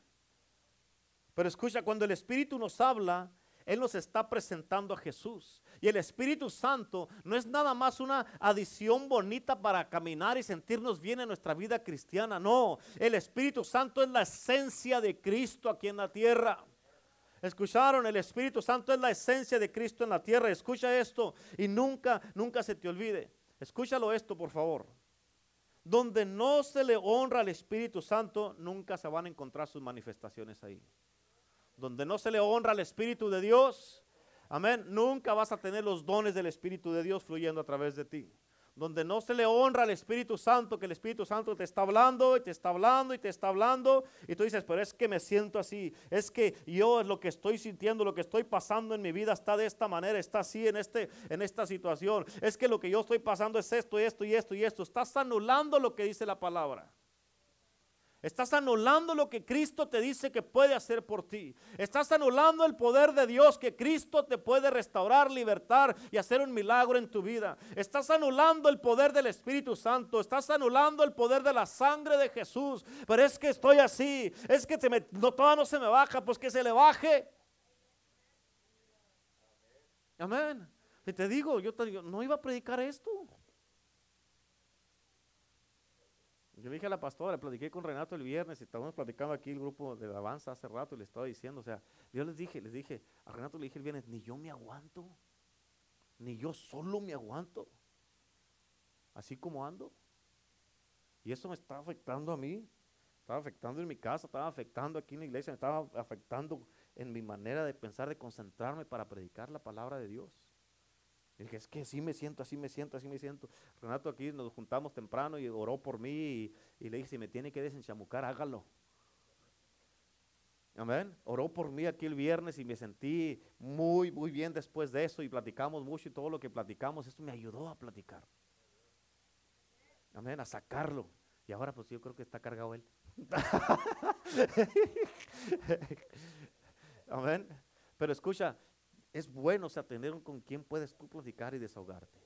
Pero escucha, cuando el Espíritu nos habla, Él nos está presentando a Jesús. Y el Espíritu Santo no es nada más una adición bonita para caminar y sentirnos bien en nuestra vida cristiana. No, el Espíritu Santo es la esencia de Cristo aquí en la tierra. Escucharon, el Espíritu Santo es la esencia de Cristo en la tierra. Escucha esto y nunca, nunca se te olvide. Escúchalo esto, por favor. Donde no se le honra al Espíritu Santo, nunca se van a encontrar sus manifestaciones ahí. Donde no se le honra al Espíritu de Dios, amén, nunca vas a tener los dones del Espíritu de Dios fluyendo a través de ti. Donde no se le honra al Espíritu Santo, que el Espíritu Santo te está hablando y te está hablando y te está hablando, y tú dices, pero es que me siento así, es que yo es lo que estoy sintiendo, lo que estoy pasando en mi vida está de esta manera, está así en, este, en esta situación, es que lo que yo estoy pasando es esto y esto y esto y esto, estás anulando lo que dice la palabra. Estás anulando lo que Cristo te dice que puede hacer por ti. Estás anulando el poder de Dios que Cristo te puede restaurar, libertar y hacer un milagro en tu vida. Estás anulando el poder del Espíritu Santo. Estás anulando el poder de la sangre de Jesús. Pero es que estoy así. Es que no, todavía no se me baja. Pues que se le baje. Amén. Y te digo, yo te digo, no iba a predicar esto. Yo dije a la pastora, platiqué con Renato el viernes estábamos platicando aquí el grupo de alabanza hace rato y le estaba diciendo, o sea, yo les dije, les dije, a Renato le dije el viernes, ni yo me aguanto, ni yo solo me aguanto, así como ando. Y eso me está afectando a mí, estaba afectando en mi casa, estaba afectando aquí en la iglesia, me estaba afectando en mi manera de pensar, de concentrarme para predicar la palabra de Dios. Y dije, es que así me siento, así me siento, así me siento. Renato aquí nos juntamos temprano y oró por mí y, le dije, si me tiene que desenchamucar, hágalo. Amén. Oró por mí aquí el viernes y me sentí muy, muy bien después de eso y platicamos mucho y todo lo que platicamos, esto me ayudó a platicar. Amén, a sacarlo. Y ahora pues yo creo que está cargado él. Amén. Pero escucha, es bueno, o sea, tener con quien puedes tú platicar y desahogarte.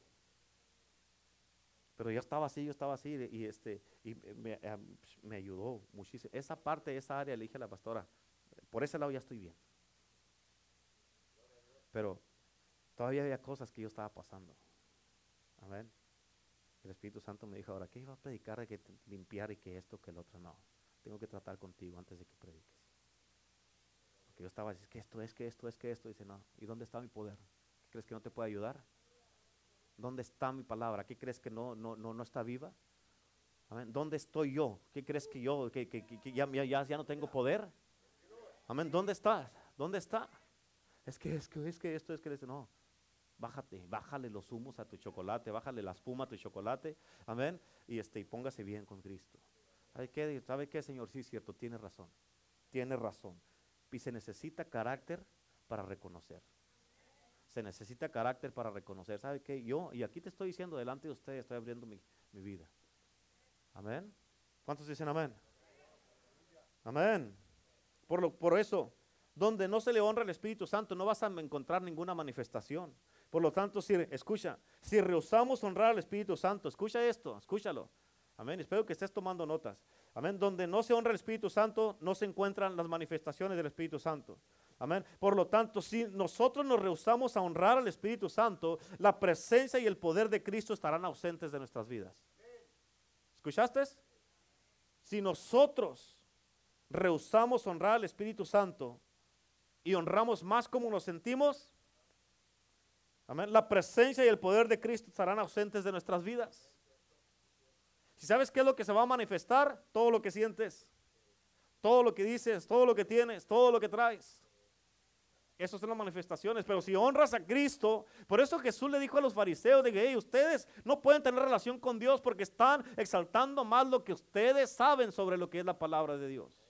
Pero yo estaba así, yo estaba así y, este, y me, eh, me, ayudó muchísimo. Esa parte, esa área, le dije a la pastora, por ese lado ya estoy bien. Pero todavía había cosas que yo estaba pasando. Amén. El Espíritu Santo me dijo, ahora, ¿qué iba a predicar de que limpiar y que esto, que el otro? No, tengo que tratar contigo antes de que prediques. Que yo estaba, es que esto, es que esto, es que esto. Dice, no, ¿y dónde está mi poder? ¿Crees que no te puede ayudar? ¿Dónde está mi palabra? ¿Qué crees que no, no, no, no está viva? Amén. ¿Dónde estoy yo? ¿Qué crees que yo, que, que, que ya, ya, ya, no tengo poder? Amén. ¿Dónde estás? ¿Dónde está? Es que, es que, es que esto es que dice, no, bájate, bájale los humos a tu chocolate, bájale la espuma a tu chocolate, amén, y este, y póngase bien con Cristo. ¿Sabe qué? ¿Sabe qué, Señor? Sí, cierto, tiene razón, tiene razón. Y se necesita carácter para reconocer. Se necesita carácter para reconocer. ¿Sabe qué? Yo, y aquí te estoy diciendo delante de ustedes, estoy abriendo mi, vida. Amén. ¿Cuántos dicen amén? Amén. Por, lo, por eso, donde no se le honra al Espíritu Santo, no vas a encontrar ninguna manifestación. Por lo tanto, si, escucha, si rehusamos honrar al Espíritu Santo, escucha esto, escúchalo. Amén. Espero que estés tomando notas. Amén. Donde no se honra el Espíritu Santo, no se encuentran las manifestaciones del Espíritu Santo. Amén. Por lo tanto, si nosotros nos rehusamos a honrar al Espíritu Santo, la presencia y el poder de Cristo estarán ausentes de nuestras vidas. ¿Escuchaste? Si nosotros rehusamos honrar al Espíritu Santo y honramos más como nos sentimos, amén, la presencia y el poder de Cristo estarán ausentes de nuestras vidas. Si sabes qué es lo que se va a manifestar, todo lo que sientes, todo lo que dices, todo lo que tienes, todo lo que traes. Esas son las manifestaciones. Pero si honras a Cristo, por eso Jesús le dijo a los fariseos de que ustedes no pueden tener relación con Dios porque están exaltando más lo que ustedes saben sobre lo que es la palabra de Dios.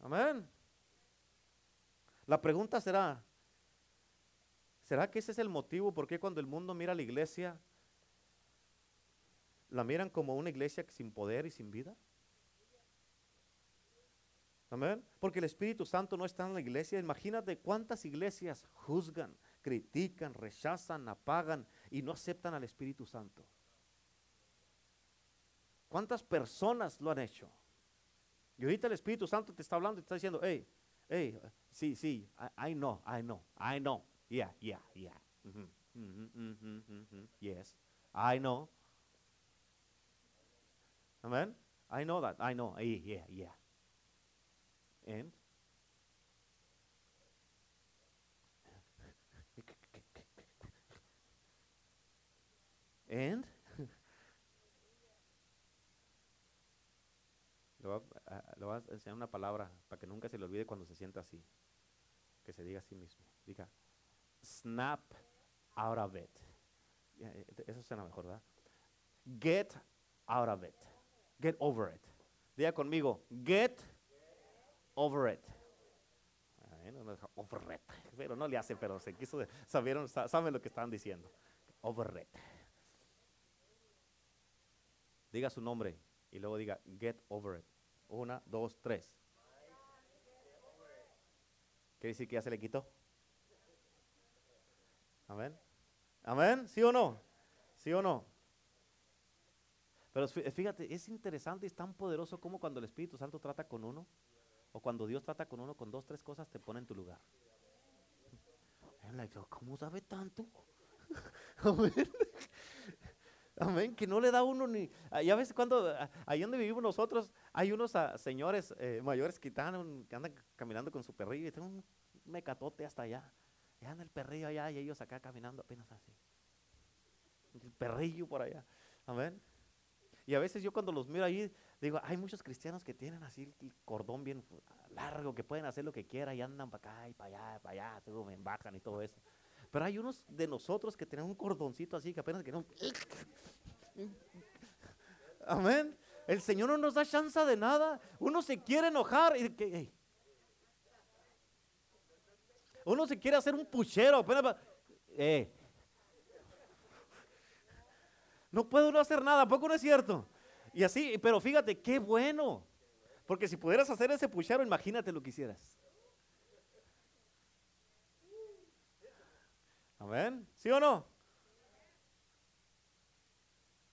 Amén. La pregunta será, ¿será que ese es el motivo por qué cuando el mundo mira a la iglesia la miran como una iglesia sin poder y sin vida. Amén. Porque el Espíritu Santo no está en la iglesia. Imagínate cuántas iglesias juzgan, critican, rechazan, apagan y no aceptan al Espíritu Santo. ¿Cuántas personas lo han hecho? Y ahorita el Espíritu Santo te está hablando y te está diciendo, hey, hey, sí, sí, I, know, I know, I know. Yeah, yeah, yeah. yes, I know. Amen. I know that. I know. Yeah, yeah. And and le voy, a, le voy, a, enseñar una palabra para que nunca se le olvide cuando se sienta así. Que se diga a sí mismo. Diga, snap out of it. Eh, eso suena mejor, ¿verdad? Get out of it. Get over it. Diga conmigo, get over it. Over it. Pero no le hace, pero se quiso, sabieron, saben lo que están diciendo. Over it. Diga su nombre y luego diga, get over it. Una, dos, tres. ¿Quiere decir que ya se le quitó? Amén. Amén. ¿Sí o no? ¿Sí o no? Pero fíjate, es interesante y es tan poderoso como cuando el Espíritu Santo trata con uno, o cuando Dios trata con uno con dos, tres cosas, te pone en tu lugar. ¿Cómo sabe tanto? Amén. Que no le da uno ni. Ya ves cuando, ahí donde vivimos nosotros, hay unos ah, señores eh, mayores que, están, que andan caminando con su perrillo y tienen un mecatote hasta allá. Y anda el perrillo allá y ellos acá caminando apenas así. El perrillo por allá. Amén. Y a veces yo cuando los miro ahí, digo, hay muchos cristianos que tienen así el cordón bien largo, que pueden hacer lo que quieran y andan para acá y para allá, para allá, me bajan y todo eso. Pero hay unos de nosotros que tienen un cordoncito así que apenas que no. Amén. El Señor no nos da chance de nada. Uno se quiere enojar y que, uno se quiere hacer un puchero. Apenas, eh, no puedo no hacer nada, poco no es cierto? Y así, pero fíjate, qué bueno. Porque si pudieras hacer ese puchero, imagínate lo que hicieras. Amén. ¿Sí o no?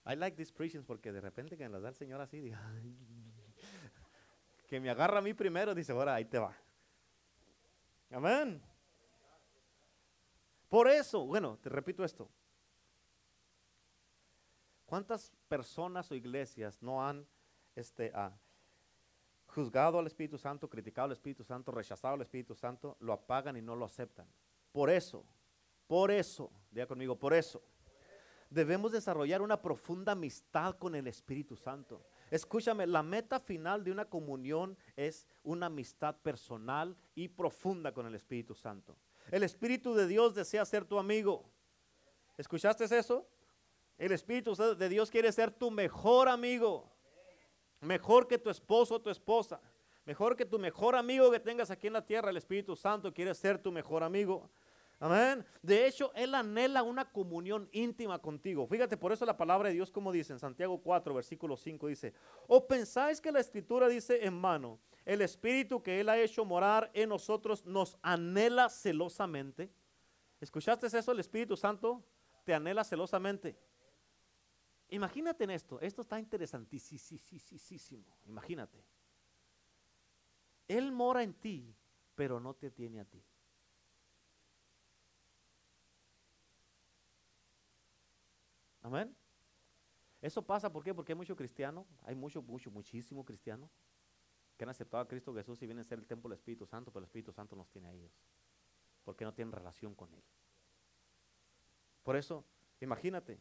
I like these preachings porque de repente que me las da el Señor así, que me agarra a mí primero, dice, ahora ahí te va. Amén. Por eso, bueno, te repito esto. ¿Cuántas personas o iglesias no han este, ah, juzgado al Espíritu Santo, criticado al Espíritu Santo, rechazado al Espíritu Santo, lo apagan y no lo aceptan? Por eso, por eso, diga conmigo, por eso, debemos desarrollar una profunda amistad con el Espíritu Santo. Escúchame, la meta final de una comunión es una amistad personal y profunda con el Espíritu Santo. El Espíritu de Dios desea ser tu amigo. ¿Escuchaste eso? El Espíritu de Dios quiere ser tu mejor amigo. Mejor que tu esposo o tu esposa. Mejor que tu mejor amigo que tengas aquí en la tierra. El Espíritu Santo quiere ser tu mejor amigo. Amén. De hecho, Él anhela una comunión íntima contigo. Fíjate, por eso la palabra de Dios, como dice en Santiago 4, versículo 5, dice, o pensáis que la escritura dice en mano, el Espíritu que Él ha hecho morar en nosotros nos anhela celosamente. ¿Escuchaste eso? El Espíritu Santo te anhela celosamente. Imagínate en esto, esto está interesantísimo, imagínate. Él mora en ti, pero no te tiene a ti. Amén. Eso pasa, ¿por qué? Porque hay mucho cristiano, hay mucho, mucho, muchísimo cristiano que han aceptado a Cristo Jesús y vienen a ser el templo del Espíritu Santo, pero el Espíritu Santo nos tiene a ellos, porque no tienen relación con Él. Por eso, imagínate,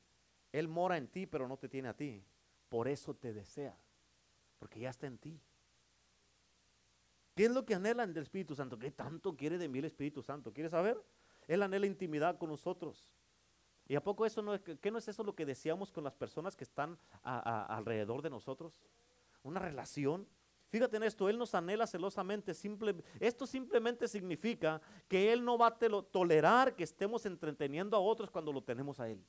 él mora en ti, pero no te tiene a ti. Por eso te desea, porque ya está en ti. ¿Qué es lo que anhela del Espíritu Santo? ¿Qué tanto quiere de mí el Espíritu Santo? ¿Quieres saber? Él anhela intimidad con nosotros. ¿Y a poco eso no es, qué no es eso lo que deseamos con las personas que están alrededor de nosotros? Una relación. Fíjate en esto, Él nos anhela celosamente. Esto simplemente significa que Él no va a tolerar que estemos entreteniendo a otros cuando lo tenemos a Él.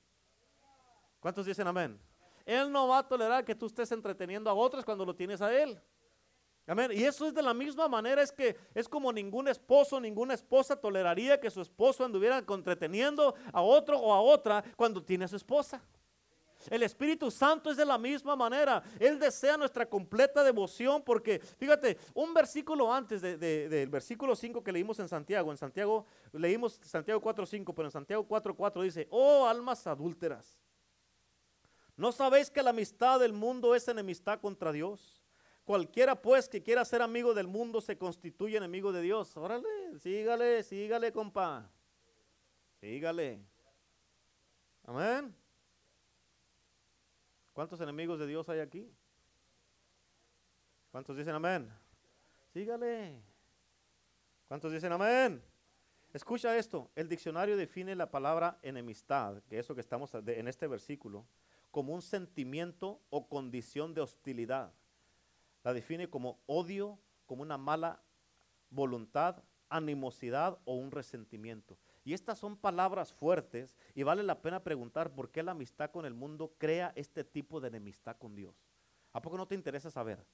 ¿Cuántos dicen amén? Él no va a tolerar que tú estés entreteniendo a otros cuando lo tienes a Él. Amén. Y eso es de la misma manera, es que es como ningún esposo, ninguna esposa toleraría que su esposo anduviera entreteniendo a otro o a otra cuando tiene a su esposa. El Espíritu Santo es de la misma manera. Él desea nuestra completa devoción porque, fíjate, un versículo antes del versículo 5 que leímos en Santiago, en Santiago leímos Santiago 4.5, pero en Santiago 4.4 dice, oh almas adúlteras, ¿no sabéis que la amistad del mundo es enemistad contra Dios? Cualquiera pues que quiera ser amigo del mundo se constituye enemigo de Dios. Órale, sígale, sígale, compa. Sígale. Amén. ¿Cuántos enemigos de Dios hay aquí? ¿Cuántos dicen amén? Sígale. ¿Cuántos dicen amén? Escucha esto. El diccionario define la palabra enemistad, que es eso que estamos en este versículo, como un sentimiento o condición de hostilidad la define como odio, como una mala voluntad, animosidad o un resentimiento. Y estas son palabras fuertes y vale la pena preguntar por qué la amistad con el mundo crea este tipo de enemistad con Dios. ¿A poco no te interesa saber?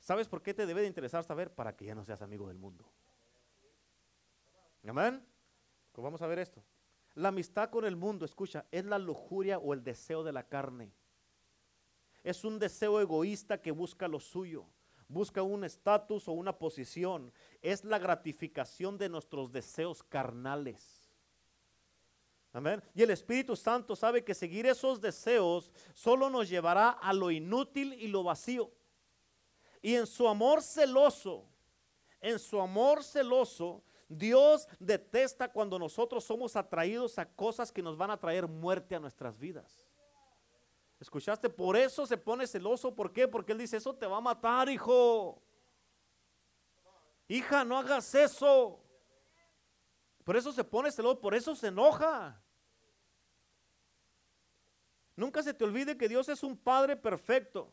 ¿Sabes por qué te debe de interesar saber? Para que ya no seas amigo del mundo. Amén. Pues vamos a ver esto. La amistad con el mundo, escucha, es la lujuria o el deseo de la carne es un deseo egoísta que busca lo suyo, busca un estatus o una posición. Es la gratificación de nuestros deseos carnales. Amén. Y el Espíritu Santo sabe que seguir esos deseos solo nos llevará a lo inútil y lo vacío. Y en su amor celoso, en su amor celoso, Dios detesta cuando nosotros somos atraídos a cosas que nos van a traer muerte a nuestras vidas. ¿Escuchaste? Por eso se pone celoso. ¿Por qué? Porque él dice, eso te va a matar, hijo. Hija, no hagas eso. Por eso se pone celoso, por eso se enoja. Nunca se te olvide que Dios es un Padre perfecto.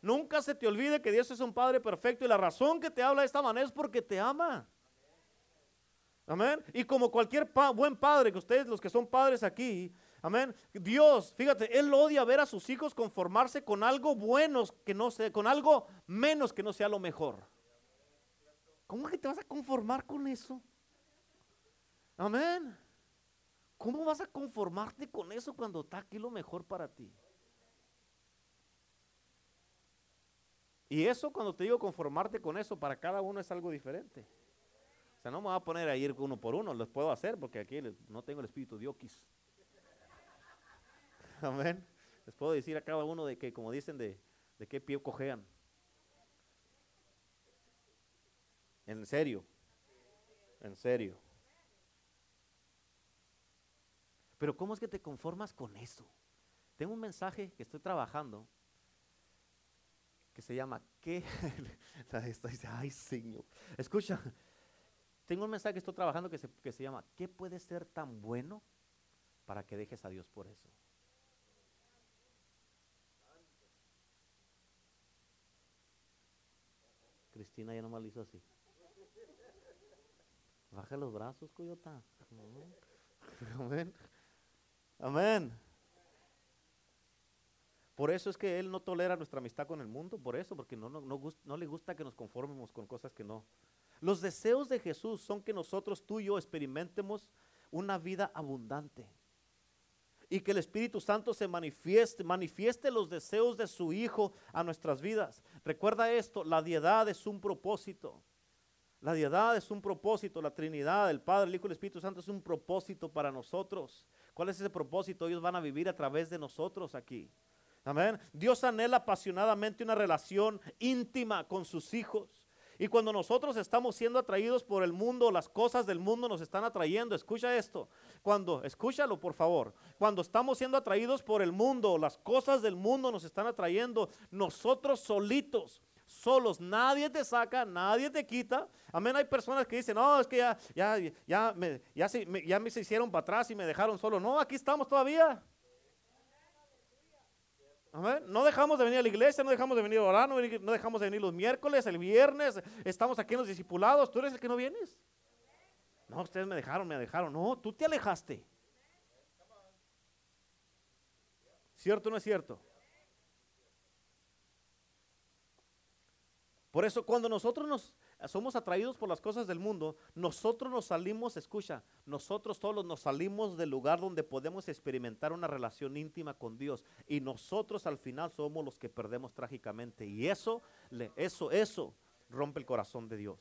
Nunca se te olvide que Dios es un Padre perfecto y la razón que te habla de esta manera es porque te ama. Amén. Y como cualquier buen padre, que ustedes los que son padres aquí, Amén. Dios, fíjate, Él odia ver a sus hijos conformarse con algo bueno que no sea, con algo menos que no sea lo mejor. ¿Cómo que te vas a conformar con eso? Amén. ¿Cómo vas a conformarte con eso cuando está aquí lo mejor para ti? Y eso cuando te digo conformarte con eso, para cada uno es algo diferente. No me voy a poner a ir uno por uno, los puedo hacer porque aquí no tengo el espíritu de Oquis. Amén. Les puedo decir a cada uno de que, como dicen, de, de qué pie cojean. En serio. En serio. Pero ¿cómo es que te conformas con eso? Tengo un mensaje que estoy trabajando que se llama ¿Qué? Ay, Señor. Escucha, tengo un mensaje que estoy trabajando que se, que se llama ¿Qué puede ser tan bueno para que dejes a Dios por eso? Cristina ya nomás lo hizo así. Baja los brazos, coyota. Amén. Amén. Por eso es que Él no tolera nuestra amistad con el mundo, por eso, porque no, no, no, le gusta que nos conformemos con cosas que no. Los deseos de Jesús son que nosotros, tú y yo, experimentemos una vida abundante y que el Espíritu Santo se manifieste, manifieste los deseos de su Hijo a nuestras vidas. Recuerda esto, la diedad es un propósito. La diedad es un propósito, la Trinidad, el Padre, el Hijo y el Espíritu Santo es un propósito para nosotros. ¿Cuál es ese propósito? Ellos van a vivir a través de nosotros aquí. Amén. Dios anhela apasionadamente una relación íntima con sus hijos. Y cuando nosotros estamos siendo atraídos por el mundo, las cosas del mundo nos están atrayendo. Escucha esto. Cuando, escúchalo por favor. Cuando estamos siendo atraídos por el mundo, las cosas del mundo nos están atrayendo. Nosotros solitos, solos, nadie te saca, nadie te quita. Amén. Hay personas que dicen, no, es que ya, ya, ya, me, ya, ya me se hicieron para atrás y me dejaron solo. No, aquí estamos todavía. No dejamos de venir a la iglesia, no dejamos de venir a orar, no, dejamos de venir los miércoles, el viernes, estamos aquí en los discipulados, tú eres el que no vienes. No, ustedes me dejaron, me dejaron. No, tú te alejaste. ¿Cierto o no es cierto? Por eso cuando nosotros nos somos atraídos por las cosas del mundo, nosotros nos salimos, escucha, nosotros todos nos salimos del lugar donde podemos experimentar una relación íntima con Dios y nosotros al final somos los que perdemos trágicamente y eso, eso, eso rompe el corazón de Dios.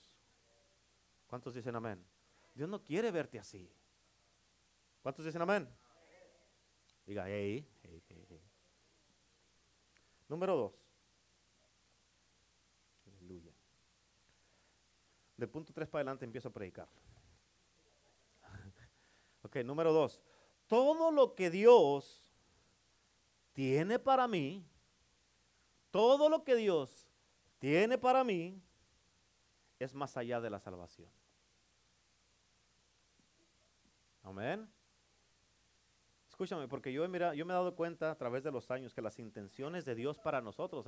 ¿Cuántos dicen amén? Dios no quiere verte así. ¿Cuántos dicen amén? Diga, hey, hey, hey, Número dos. Del punto 3 para adelante empiezo a predicar. ok, número 2. Todo lo que Dios tiene para mí, todo lo que Dios tiene para mí, es más allá de la salvación. Amén. Escúchame, porque yo, mira, yo me he dado cuenta a través de los años que las intenciones de Dios para nosotros,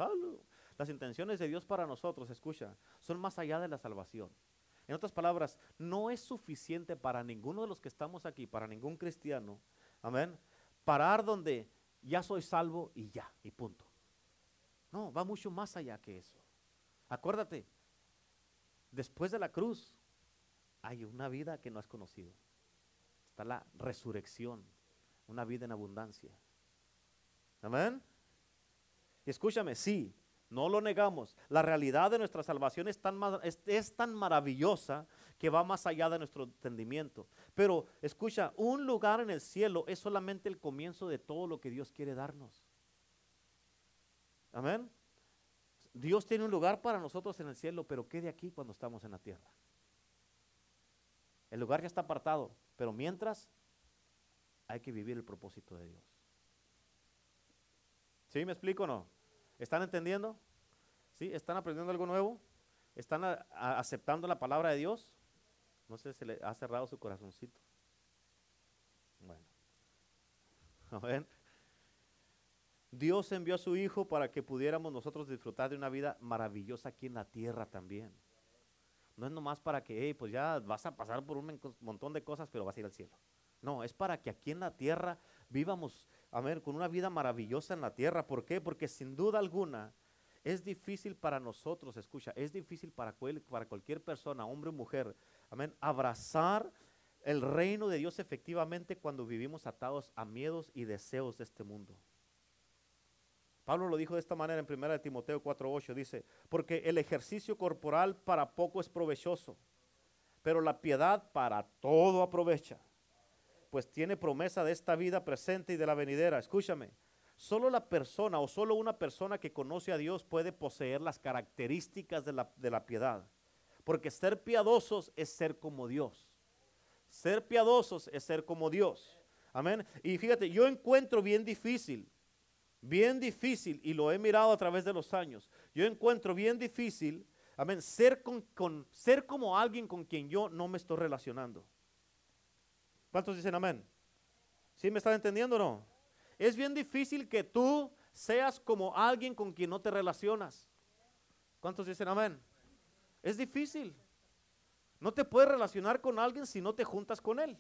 las intenciones de Dios para nosotros, escucha, son más allá de la salvación. En otras palabras, no es suficiente para ninguno de los que estamos aquí, para ningún cristiano, amén, parar donde ya soy salvo y ya, y punto. No, va mucho más allá que eso. Acuérdate, después de la cruz hay una vida que no has conocido. Está la resurrección una vida en abundancia. Amén. Y escúchame, sí, no lo negamos. La realidad de nuestra salvación es tan, es, tan maravillosa que va más allá de nuestro entendimiento. Pero escucha, un lugar en el cielo es solamente el comienzo de todo lo que Dios quiere darnos. Amén. Dios tiene un lugar para nosotros en el cielo, pero ¿qué de aquí cuando estamos en la tierra? El lugar ya está apartado, pero mientras hay que vivir el propósito de Dios. ¿Sí me explico o no? ¿Están entendiendo? ¿Sí? ¿Están aprendiendo algo nuevo? ¿Están aceptando la palabra de Dios? No sé si le ha cerrado su corazoncito. Bueno. ver. Dios envió a su Hijo para que pudiéramos nosotros disfrutar de una vida maravillosa aquí en la tierra también. No es nomás para que, hey, pues ya vas a pasar por un montón de cosas, pero vas a ir al cielo. No, es para que aquí en la tierra vivamos, a ver, con una vida maravillosa en la tierra. ¿Por qué? Porque sin duda alguna es difícil para nosotros, escucha, es difícil para, para cualquier persona, hombre o mujer, amén, abrazar el reino de Dios efectivamente cuando vivimos atados a miedos y deseos de este mundo. Pablo lo dijo de esta manera en 1 Timoteo 4:8, dice, porque el ejercicio corporal para poco es provechoso, pero la piedad para todo aprovecha pues tiene promesa de esta vida presente y de la venidera. Escúchame, solo la persona o solo una persona que conoce a Dios puede poseer las características de la, de la piedad. Porque ser piadosos es ser como Dios. Ser piadosos es ser como Dios. Amén. Y fíjate, yo encuentro bien difícil, bien difícil, y lo he mirado a través de los años, yo encuentro bien difícil, amén, ser, con, con, ser como alguien con quien yo no me estoy relacionando. ¿Cuántos dicen amén? ¿Sí me están entendiendo o no? Es bien difícil que tú seas como alguien con quien no te relacionas. ¿Cuántos dicen amén? Es difícil. No te puedes relacionar con alguien si no te juntas con él.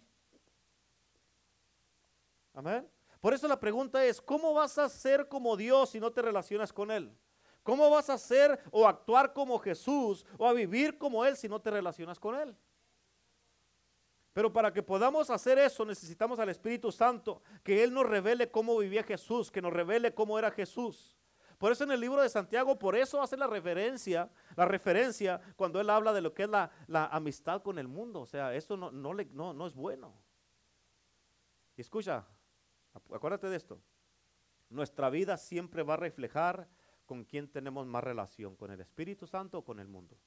Amén. Por eso la pregunta es, ¿cómo vas a ser como Dios si no te relacionas con Él? ¿Cómo vas a ser o actuar como Jesús o a vivir como Él si no te relacionas con Él? Pero para que podamos hacer eso necesitamos al Espíritu Santo, que Él nos revele cómo vivía Jesús, que nos revele cómo era Jesús. Por eso en el libro de Santiago, por eso hace la referencia, la referencia cuando Él habla de lo que es la, amistad con el mundo. O sea, eso no, no, le, no, no es bueno. Y escucha, acuérdate de esto. Nuestra vida siempre va a reflejar con quién tenemos más relación, con el Espíritu Santo o con el mundo.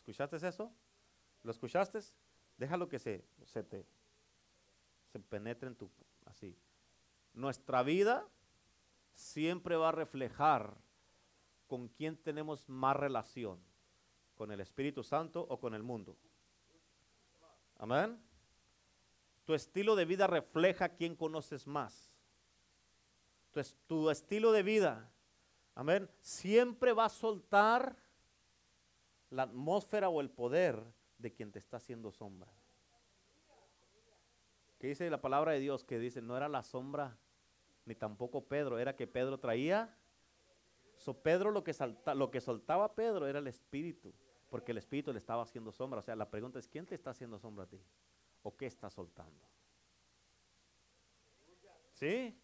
¿Escuchaste eso? ¿Lo escuchaste? Déjalo que se, se te se penetre en tu así. Nuestra vida siempre va a reflejar con quién tenemos más relación, con el Espíritu Santo o con el mundo. Amén. Tu estilo de vida refleja quién conoces más. Tu, tu estilo de vida, amén, siempre va a soltar la atmósfera o el poder de quien te está haciendo sombra. ¿Qué dice la palabra de Dios? Que dice, no era la sombra ni tampoco Pedro, era que Pedro traía. So Pedro lo que, salta, lo que soltaba Pedro era el espíritu, porque el espíritu le estaba haciendo sombra. O sea, la pregunta es, ¿quién te está haciendo sombra a ti? ¿O qué está soltando? ¿Sí?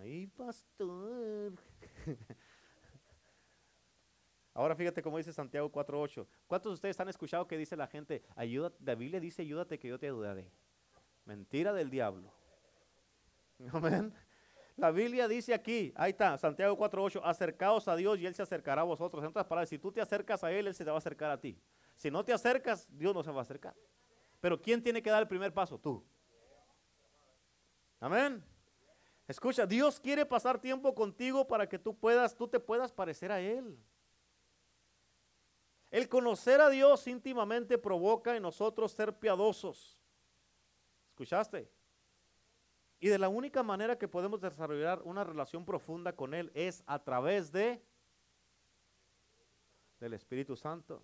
Ay, pastor. Ahora fíjate cómo dice Santiago 4.8. ¿Cuántos de ustedes han escuchado que dice la gente, ayuda, la Biblia dice, ayúdate que yo te ayudaré? Mentira del diablo. Amén. La Biblia dice aquí, ahí está, Santiago 4.8, acercaos a Dios y Él se acercará a vosotros. En otras palabras, si tú te acercas a Él, Él se te va a acercar a ti. Si no te acercas, Dios no se va a acercar. Pero ¿quién tiene que dar el primer paso? Tú. Amén. Escucha, Dios quiere pasar tiempo contigo para que tú puedas, tú te puedas parecer a Él. El conocer a Dios íntimamente provoca en nosotros ser piadosos. ¿Escuchaste? Y de la única manera que podemos desarrollar una relación profunda con Él es a través de del Espíritu Santo.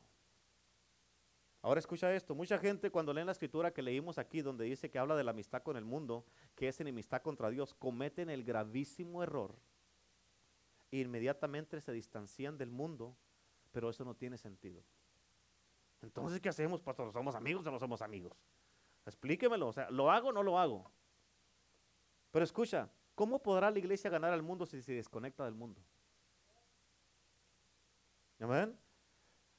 Ahora escucha esto, mucha gente cuando leen la escritura que leímos aquí donde dice que habla de la amistad con el mundo, que es enemistad contra Dios, cometen el gravísimo error. E inmediatamente se distancian del mundo, pero eso no tiene sentido. Entonces, ¿qué hacemos, pastor? ¿Somos amigos o no somos amigos? Explíquemelo, o sea, ¿lo hago o no lo hago? Pero escucha, ¿cómo podrá la iglesia ganar al mundo si se desconecta del mundo? Amén.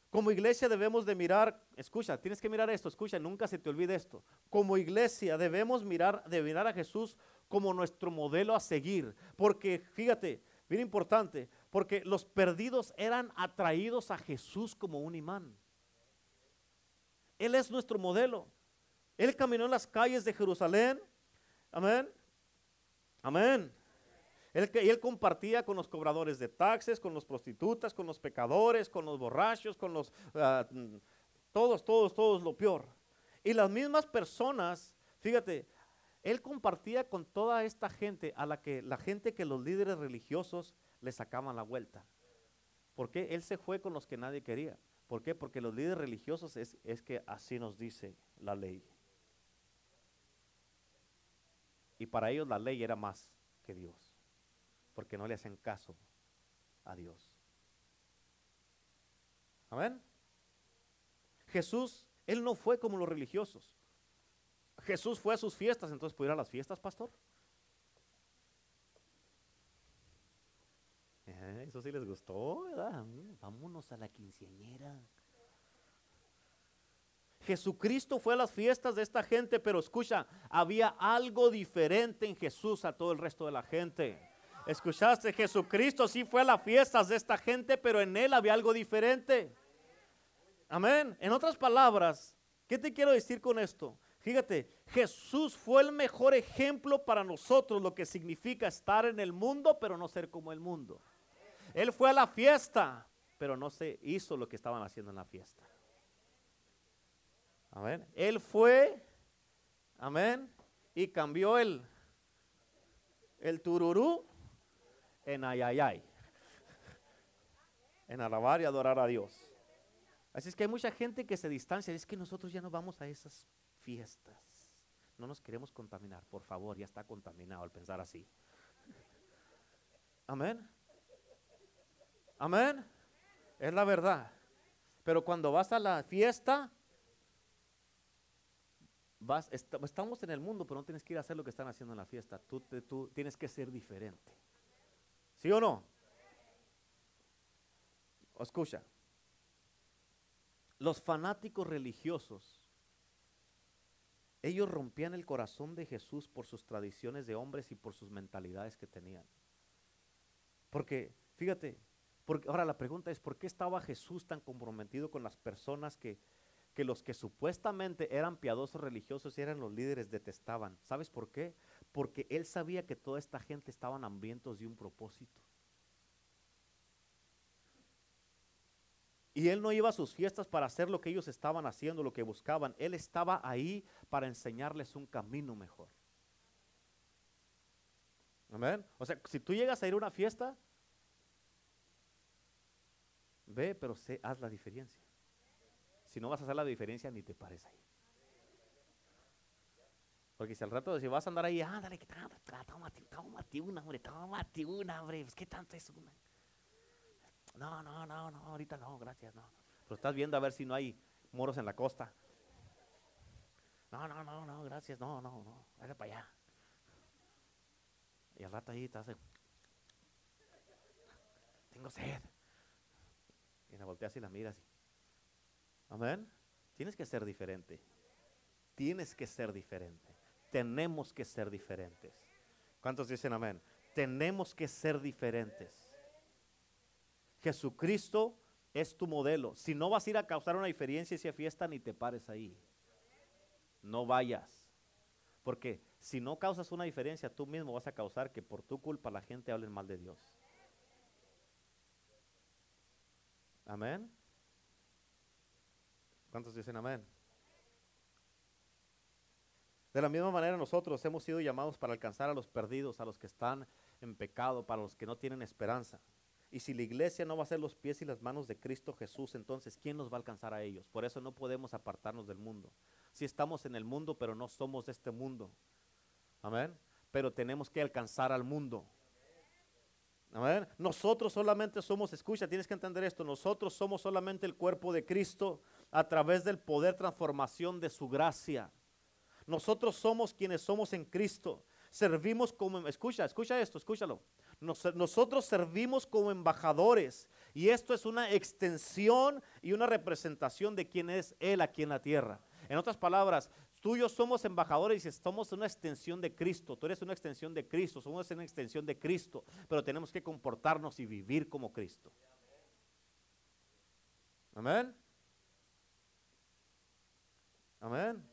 Como iglesia debemos de mirar, escucha, tienes que mirar esto, escucha, nunca se te olvide esto. Como iglesia debemos mirar, de mirar a Jesús como nuestro modelo a seguir. Porque, fíjate, bien importante, porque los perdidos eran atraídos a Jesús como un imán. Él es nuestro modelo. Él caminó en las calles de Jerusalén. Amén. Amén. Él, él compartía con los cobradores de taxes, con los prostitutas, con los pecadores, con los borrachos, con los... Ah, todos, todos, todos lo peor. Y las mismas personas, fíjate, él compartía con toda esta gente a la que la gente que los líderes religiosos le sacaban la vuelta. ¿Por qué? Él se fue con los que nadie quería. ¿Por qué? Porque los líderes religiosos es, es que así nos dice la ley. Y para ellos la ley era más que Dios porque no le hacen caso a Dios. Amén. Jesús, él no fue como los religiosos. Jesús fue a sus fiestas, entonces pudiera ir a las fiestas, pastor. Eh, eso sí les gustó, ¿verdad? Mm, vámonos a la quinceañera. Jesucristo fue a las fiestas de esta gente, pero escucha, había algo diferente en Jesús a todo el resto de la gente. Escuchaste, Jesucristo sí fue a las fiestas de esta gente, pero en él había algo diferente. Amén. En otras palabras, ¿qué te quiero decir con esto? Fíjate, Jesús fue el mejor ejemplo para nosotros, lo que significa estar en el mundo, pero no ser como el mundo. Él fue a la fiesta, pero no se hizo lo que estaban haciendo en la fiesta. Amén. Él fue, amén, y cambió el, el tururú en ayayay, en alabar y adorar a Dios. Así es que hay mucha gente que se distancia. Es que nosotros ya no vamos a esas fiestas. No nos queremos contaminar. Por favor, ya está contaminado al pensar así. Amén. Amén. Es la verdad. Pero cuando vas a la fiesta, vas, estamos en el mundo, pero no tienes que ir a hacer lo que están haciendo en la fiesta. Tú, tú tienes que ser diferente. ¿Sí o no? Escucha, los fanáticos religiosos, ellos rompían el corazón de Jesús por sus tradiciones de hombres y por sus mentalidades que tenían. Porque, fíjate, porque, ahora la pregunta es, ¿por qué estaba Jesús tan comprometido con las personas que, que los que supuestamente eran piadosos religiosos y eran los líderes detestaban? ¿Sabes por qué? porque él sabía que toda esta gente estaban hambrientos de un propósito. Y él no iba a sus fiestas para hacer lo que ellos estaban haciendo, lo que buscaban. Él estaba ahí para enseñarles un camino mejor. Amén. O sea, si tú llegas a ir a una fiesta, ve, pero sé, haz la diferencia. Si no vas a hacer la diferencia, ni te pares ahí. Porque si al rato, si vas a andar ahí, ándale, que tómate, tómate una, hombre, tómate una, hombre, pues, ¿qué tanto es una? No, no, no, no, ahorita no, gracias, no. Pero estás viendo a ver si no hay moros en la costa. No, no, no, no, gracias, no, no, no, vaya para allá. Y al rato ahí estás, tengo sed. Y la volteas y la miras. Amén. Tienes que ser diferente. Tienes que ser diferente. Tenemos que ser diferentes. ¿Cuántos dicen amén? Tenemos que ser diferentes. Jesucristo es tu modelo. Si no vas a ir a causar una diferencia esa fiesta, ni te pares ahí. No vayas. Porque si no causas una diferencia, tú mismo vas a causar que por tu culpa la gente hable mal de Dios. Amén. ¿Cuántos dicen amén? De la misma manera nosotros hemos sido llamados para alcanzar a los perdidos, a los que están en pecado, para los que no tienen esperanza. Y si la iglesia no va a ser los pies y las manos de Cristo Jesús, entonces ¿quién nos va a alcanzar a ellos? Por eso no podemos apartarnos del mundo. Si estamos en el mundo, pero no somos de este mundo. Amén. Pero tenemos que alcanzar al mundo. Nosotros solamente somos, escucha, tienes que entender esto, nosotros somos solamente el cuerpo de Cristo a través del poder transformación de su gracia. Nosotros somos quienes somos en Cristo. Servimos como, escucha, escucha esto, escúchalo. nosotros servimos como embajadores y esto es una extensión y una representación de quién es Él aquí en la tierra. En otras palabras, tú y yo somos embajadores y somos una extensión de Cristo. Tú eres una extensión de Cristo, somos una extensión de Cristo, pero tenemos que comportarnos y vivir como Cristo. Amén. Amén.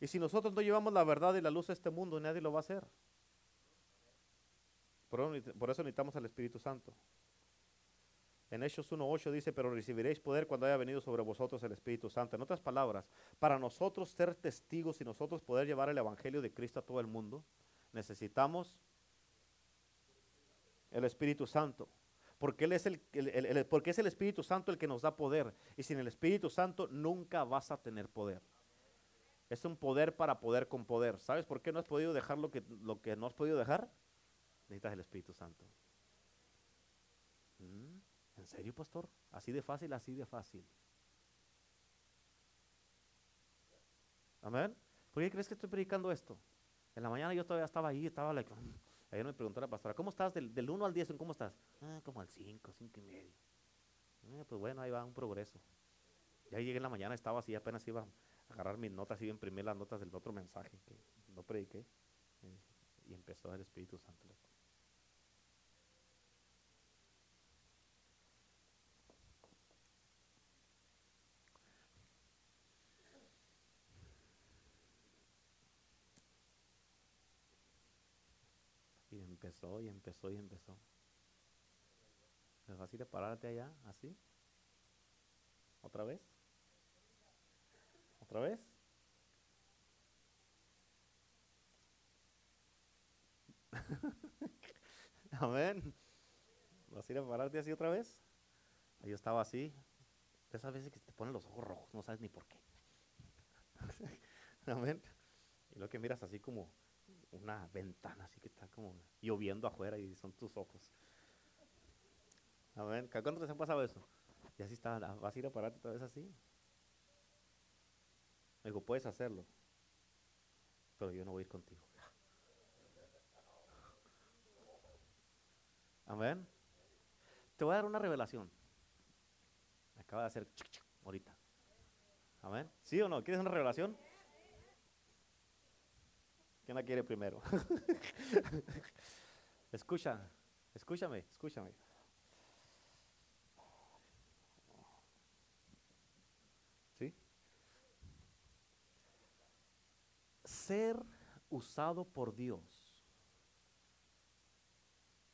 Y si nosotros no llevamos la verdad y la luz a este mundo, nadie lo va a hacer. Por, eso necesitamos al Espíritu Santo. En Hechos 1.8 dice, pero recibiréis poder cuando haya venido sobre vosotros el Espíritu Santo. En otras palabras, para nosotros ser testigos y nosotros poder llevar el Evangelio de Cristo a todo el mundo, necesitamos el Espíritu Santo. Porque, es el, porque es el Espíritu Santo el que nos da poder. Y sin el Espíritu Santo nunca vas a tener poder. Es un poder para poder con poder. ¿Sabes por qué no has podido dejar lo que, lo que no has podido dejar? Necesitas el Espíritu Santo. Mm, ¿En serio, pastor? Así de fácil, así de fácil. Amén. ¿Por qué crees que estoy predicando esto? En la mañana yo todavía estaba ahí, estaba like, ayer me preguntó la pastora, ¿cómo estás del, del 1 al 10? ¿Cómo estás? Ah, como al 5, 5 y medio. Ah, pues bueno, ahí va un progreso. Ya llegué en la mañana, estaba así, apenas iba agarrar mis notas y imprimir las notas del otro mensaje que no prediqué. Eh, y empezó el Espíritu Santo. Y y empezó y empezó. ¿Es fácil de pararte allá? ¿Así? ¿Otra vez? ¿Otra vez? Amén. ¿Vas a ir a pararte así otra vez? Yo estaba así. esas veces que te ponen los ojos rojos, no sabes ni por qué. Amén. Y lo que miras así como una ventana, así que está como lloviendo afuera y son tus ojos. Amén. ¿Cuándo te ha pasado eso? Y así está, vas a ir a pararte otra vez así. Me dijo, puedes hacerlo, pero yo no voy a ir contigo. Amén. Te voy a dar una revelación. Acaba de hacer ahorita. Amén. ¿Sí o no? ¿Quieres una revelación? ¿Quién la quiere primero? Escucha, escúchame, escúchame. ser usado por Dios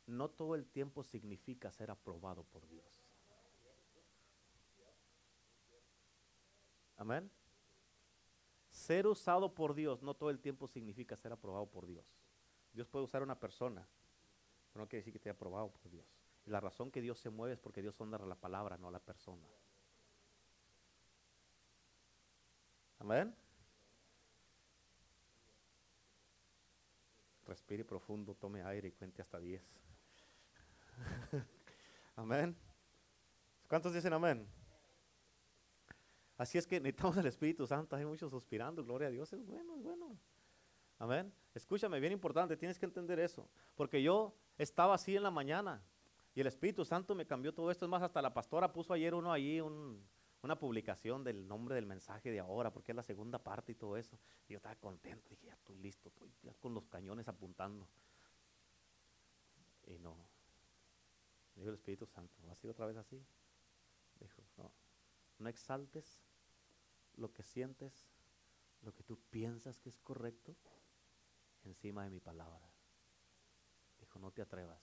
no todo el tiempo significa ser aprobado por Dios. Amén. Ser usado por Dios no todo el tiempo significa ser aprobado por Dios. Dios puede usar a una persona, pero no quiere decir que esté aprobado por Dios. La razón que Dios se mueve es porque Dios honra la palabra, no a la persona. Amén. respire profundo, tome aire y cuente hasta 10. amén. ¿Cuántos dicen amén? Así es que necesitamos el Espíritu Santo. Hay muchos suspirando. Gloria a Dios. Es bueno, es bueno. Amén. Escúchame, bien importante. Tienes que entender eso. Porque yo estaba así en la mañana. Y el Espíritu Santo me cambió todo esto. Es más, hasta la pastora puso ayer uno ahí, una publicación del nombre del mensaje de ahora, porque es la segunda parte y todo eso. Y yo estaba contento. Dije, ya estoy listo. Estoy ya con los cañones apuntando. Y no. Dijo el Espíritu Santo, ¿va a ser otra vez así? No. Exaltes lo que sientes, lo que tú piensas que es correcto, encima de mi palabra. Dijo, no te atrevas.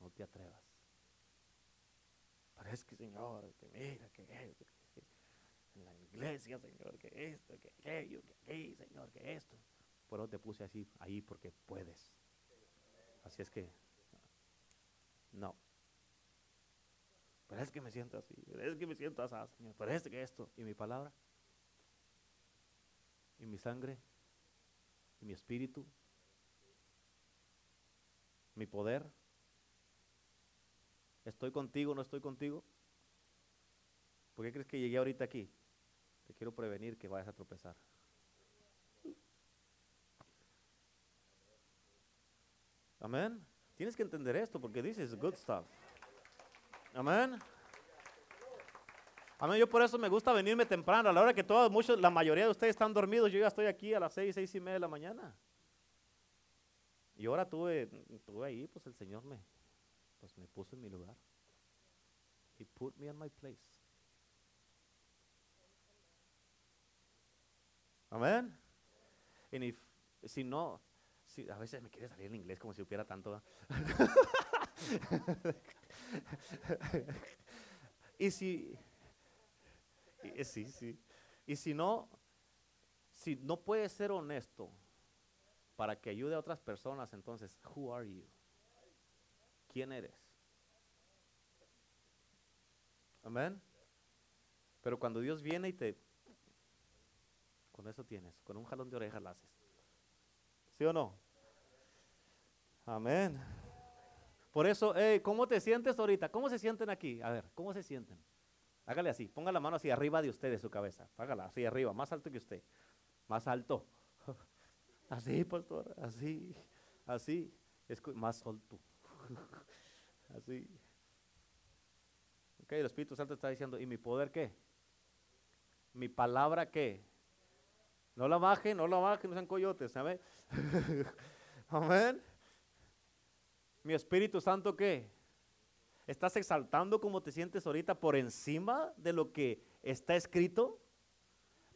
no te atrevas. Parece que, Señor, que mira, que, en la iglesia, Señor, que esto, que aquello, que aquí, Señor, que esto. Pero te puse así, ahí porque puedes. Así es que, no. Pero que me siento así, pero que me siento así, Señor, pero es que esto, y mi palabra, y mi sangre, y mi espíritu, mi poder. ¿Estoy contigo no estoy contigo? ¿Por qué crees que llegué ahorita aquí? Te quiero prevenir que vayas a tropezar. Amén. Tienes que entender esto porque dices good stuff. Amén. Amén. Yo por eso me gusta venirme temprano. A la hora que todos, muchos, la mayoría de ustedes están dormidos, yo ya estoy aquí a las seis, seis y media de la mañana. Y ahora tuve, tuve ahí, pues el Señor me, pues me puso en mi lugar. He put me in my place. Amén. Y si no, si, a veces me quiere salir en inglés como si supiera tanto. y si, y, sí, sí. Y si no, si no puedes ser honesto para que ayude a otras personas, entonces, who are you? ¿Quién eres? Amén. Pero cuando Dios viene y te, con eso tienes, con un jalón de orejas la haces. ¿Sí o no? Amén. Por eso, ¿cómo te sientes ahorita? ¿Cómo se sienten aquí? A ver, ¿cómo se sienten? Hágale así, ponga la mano así arriba de usted, de su cabeza. Hágala así arriba, más alto que usted. Más alto. Así, pastor, así, así. Es más alto. Así. Ok, el Espíritu Santo está diciendo, ¿y mi poder qué? ¿Mi palabra qué? No la baje, no la baje, no sean coyotes, ¿sabes? Amén. ¿Mi Espíritu Santo qué? ¿Estás exaltando como te sientes ahorita por encima de lo que está escrito?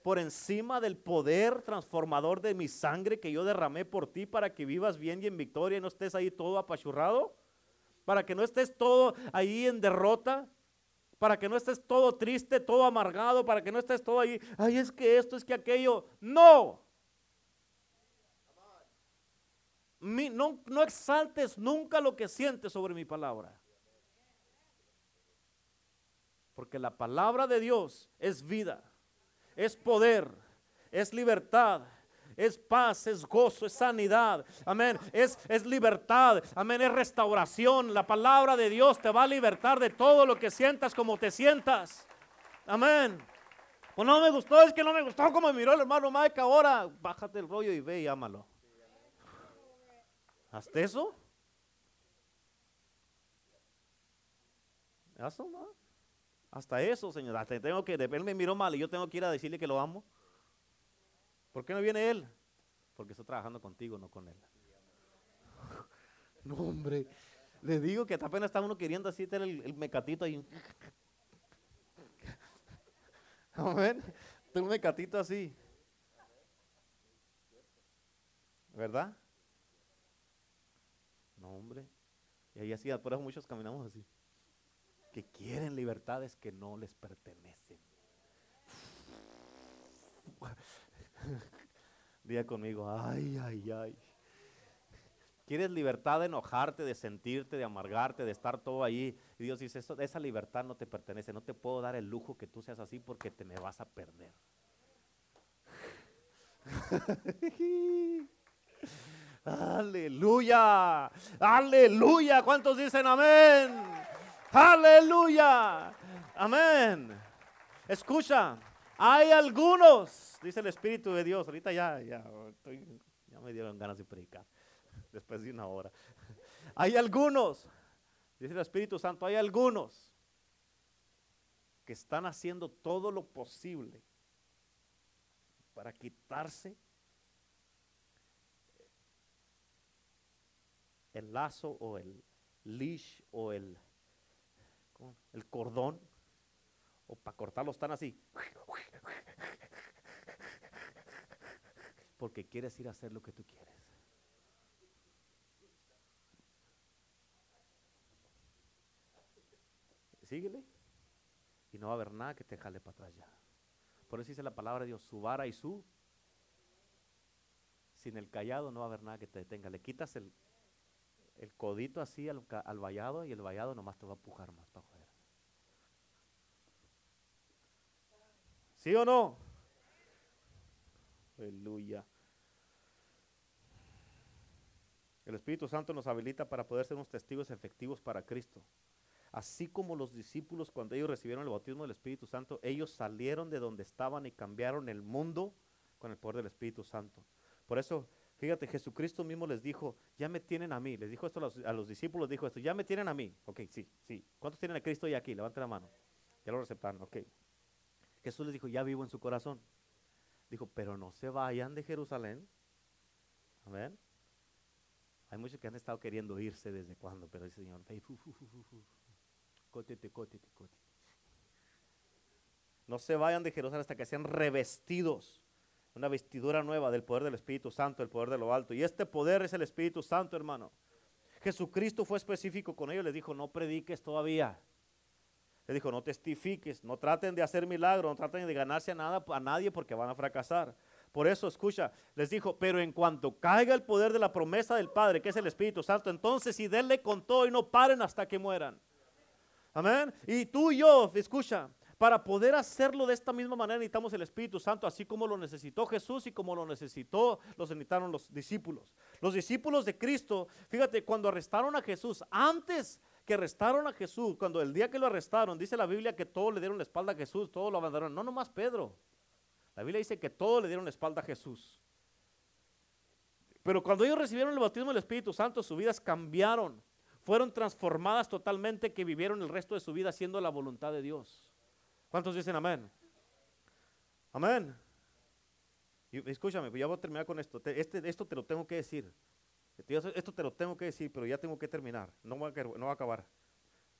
Por encima del poder transformador de mi sangre que yo derramé por ti para que vivas bien y en victoria y no estés ahí todo apachurrado? Para que no estés todo ahí en derrota, para que no estés todo triste, todo amargado, para que no estés todo ahí, ay, es que esto, es que aquello. No, no, exaltes nunca lo que sientes sobre mi palabra. Porque la palabra de Dios es vida, es poder, es libertad, es paz, es gozo, es sanidad. Amén. Es, es libertad. Amén. Es restauración. La palabra de Dios te va a libertar de todo lo que sientas como te sientas. Amén. Pues no me gustó, es que no me gustó como miró el hermano Mike ahora. Bájate el rollo y ve y ámalo. ¿Hasta eso? Hasta eso, Señor. Hasta tengo que, él me miró mal y yo tengo que ir a decirle que lo amo. ¿Por qué no viene él? Porque estoy trabajando contigo, no con él. No, hombre. Le digo que apenas está uno queriendo así tener el, mecatito ahí. Amén. Tengo un mecatito así. ¿Verdad? Hombre. Y ahí así, por eso muchos caminamos así. Que quieren libertades que no les pertenecen. Diga conmigo, ay, ay, ay. ¿Quieres libertad de enojarte, de sentirte, de amargarte, de estar todo ahí? Y Dios dice, eso, esa libertad no te pertenece. No te puedo dar el lujo que tú seas así porque te me vas a perder. Aleluya. Aleluya. ¿Cuántos dicen amén? Aleluya. Amén. Escucha, hay algunos, dice el Espíritu de Dios. Ahorita ya, ya, ya me dieron ganas de predicar. Después de una hora. Hay algunos, dice el Espíritu Santo, hay algunos que están haciendo todo lo posible para quitarse el lazo o el leash o el, el cordón o para cortarlo están así. Porque quieres ir a hacer lo que tú quieres. Síguele. Y no va a haber nada que te jale para atrás ya. Por eso dice la palabra de Dios, su vara y su. Sin el callado no va a haber nada que te detenga. Le quitas el, el codito así al, al, vallado y el vallado nomás te va a empujar más para joder. ¿Sí o no? Aleluya. El Espíritu Santo nos habilita para poder ser unos testigos efectivos para Cristo. Así como los discípulos cuando ellos recibieron el bautismo del Espíritu Santo, ellos salieron de donde estaban y cambiaron el mundo con el poder del Espíritu Santo. Por eso Fíjate, Jesucristo mismo les dijo, ya me tienen a mí. Les dijo esto a los, discípulos, dijo esto, ya me tienen a mí. Ok, sí, sí. ¿Cuántos tienen a Cristo ya aquí? Levanten la mano. Ya lo receptaron, ok. Jesús les dijo, ya vivo en su corazón. Dijo, pero no se vayan de Jerusalén. Amén. Hay muchos que han estado queriendo irse desde cuando, pero el Señor, cótete, cótete, cótete. No se vayan de Jerusalén hasta que sean revestidos una vestidura nueva del poder del Espíritu Santo, el poder de lo alto. Y este poder es el Espíritu Santo, hermano. Jesucristo fue específico con ellos, les dijo, no prediques todavía. Les dijo, no testifiques, no traten de hacer milagros, no traten de ganarse a, nada, a nadie porque van a fracasar. Por eso, escucha, les dijo, pero en cuanto caiga el poder de la promesa del Padre, que es el Espíritu Santo, entonces si denle con todo y no paren hasta que mueran. Amén. Y tú y yo, escucha, para poder hacerlo de esta misma manera necesitamos el Espíritu Santo, así como lo necesitó Jesús y como lo necesitó, lo necesitaron los discípulos. Los discípulos de Cristo, fíjate, cuando arrestaron a Jesús, antes que arrestaron a Jesús, cuando el día que lo arrestaron, dice la Biblia que todos le dieron la espalda a Jesús, todos lo abandonaron. No nomás Pedro. La Biblia dice que todos le dieron la espalda a Jesús. Pero cuando ellos recibieron el bautismo del Espíritu Santo, sus vidas cambiaron. Fueron transformadas totalmente que vivieron el resto de su vida haciendo la voluntad de Dios. ¿Cuántos dicen amén? Amén. Escúchame, ya voy a terminar con esto. Este, esto te lo tengo que decir. Esto te lo tengo que decir, pero ya tengo que terminar. No va, a, a acabar.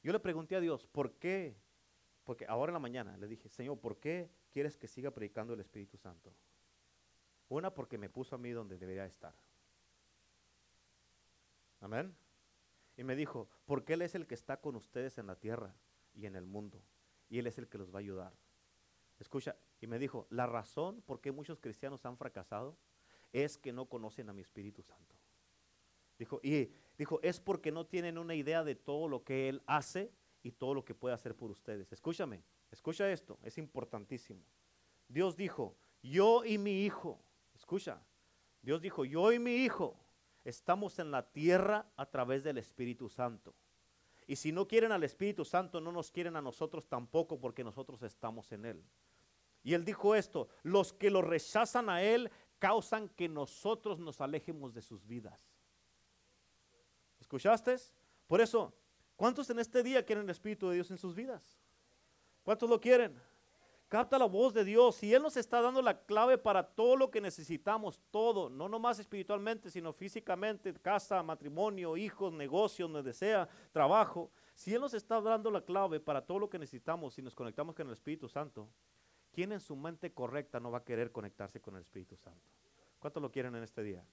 Yo le pregunté a Dios, ¿por qué? Porque ahora en la mañana le dije, Señor, ¿por qué quieres que siga predicando el Espíritu Santo? Una, porque me puso a mí donde debería estar. Amén. Y me dijo, porque Él es el que está con ustedes en la tierra y en el mundo y Él es el que los va a ayudar. Escucha, y me dijo, la razón por qué muchos cristianos han fracasado es que no conocen a mi Espíritu Santo. Dijo, y dijo, es porque no tienen una idea de todo lo que Él hace y todo lo que puede hacer por ustedes. Escúchame, escucha esto, es importantísimo. Dios dijo, yo y mi hijo, escucha, Dios dijo, yo y mi hijo estamos en la tierra a través del Espíritu Santo. Y si no quieren al Espíritu Santo, no nos quieren a nosotros tampoco porque nosotros estamos en Él. Y Él dijo esto, los que lo rechazan a Él causan que nosotros nos alejemos de sus vidas. ¿Escuchaste? Por eso, ¿cuántos en este día quieren el Espíritu de Dios en sus vidas? ¿Cuántos lo quieren? Capta la voz de Dios y Él nos está dando la clave para todo lo que necesitamos, todo, no nomás espiritualmente, sino físicamente, casa, matrimonio, hijos, negocios, donde sea, trabajo. Si Él nos está dando la clave para todo lo que necesitamos si nos conectamos con el Espíritu Santo, ¿quién en su mente correcta no va a querer conectarse con el Espíritu Santo? ¿Cuántos lo quieren en este día?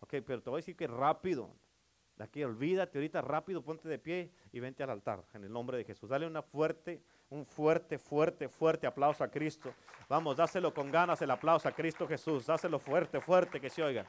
Ok, pero te voy a decir que rápido, de aquí olvídate ahorita rápido, ponte de pie y vente al altar en el nombre de Jesús. Dale una fuerte un fuerte, fuerte, fuerte aplauso a Cristo. Vamos, dáselo con ganas el aplauso a Cristo Jesús. Dáselo fuerte, fuerte que se oiga.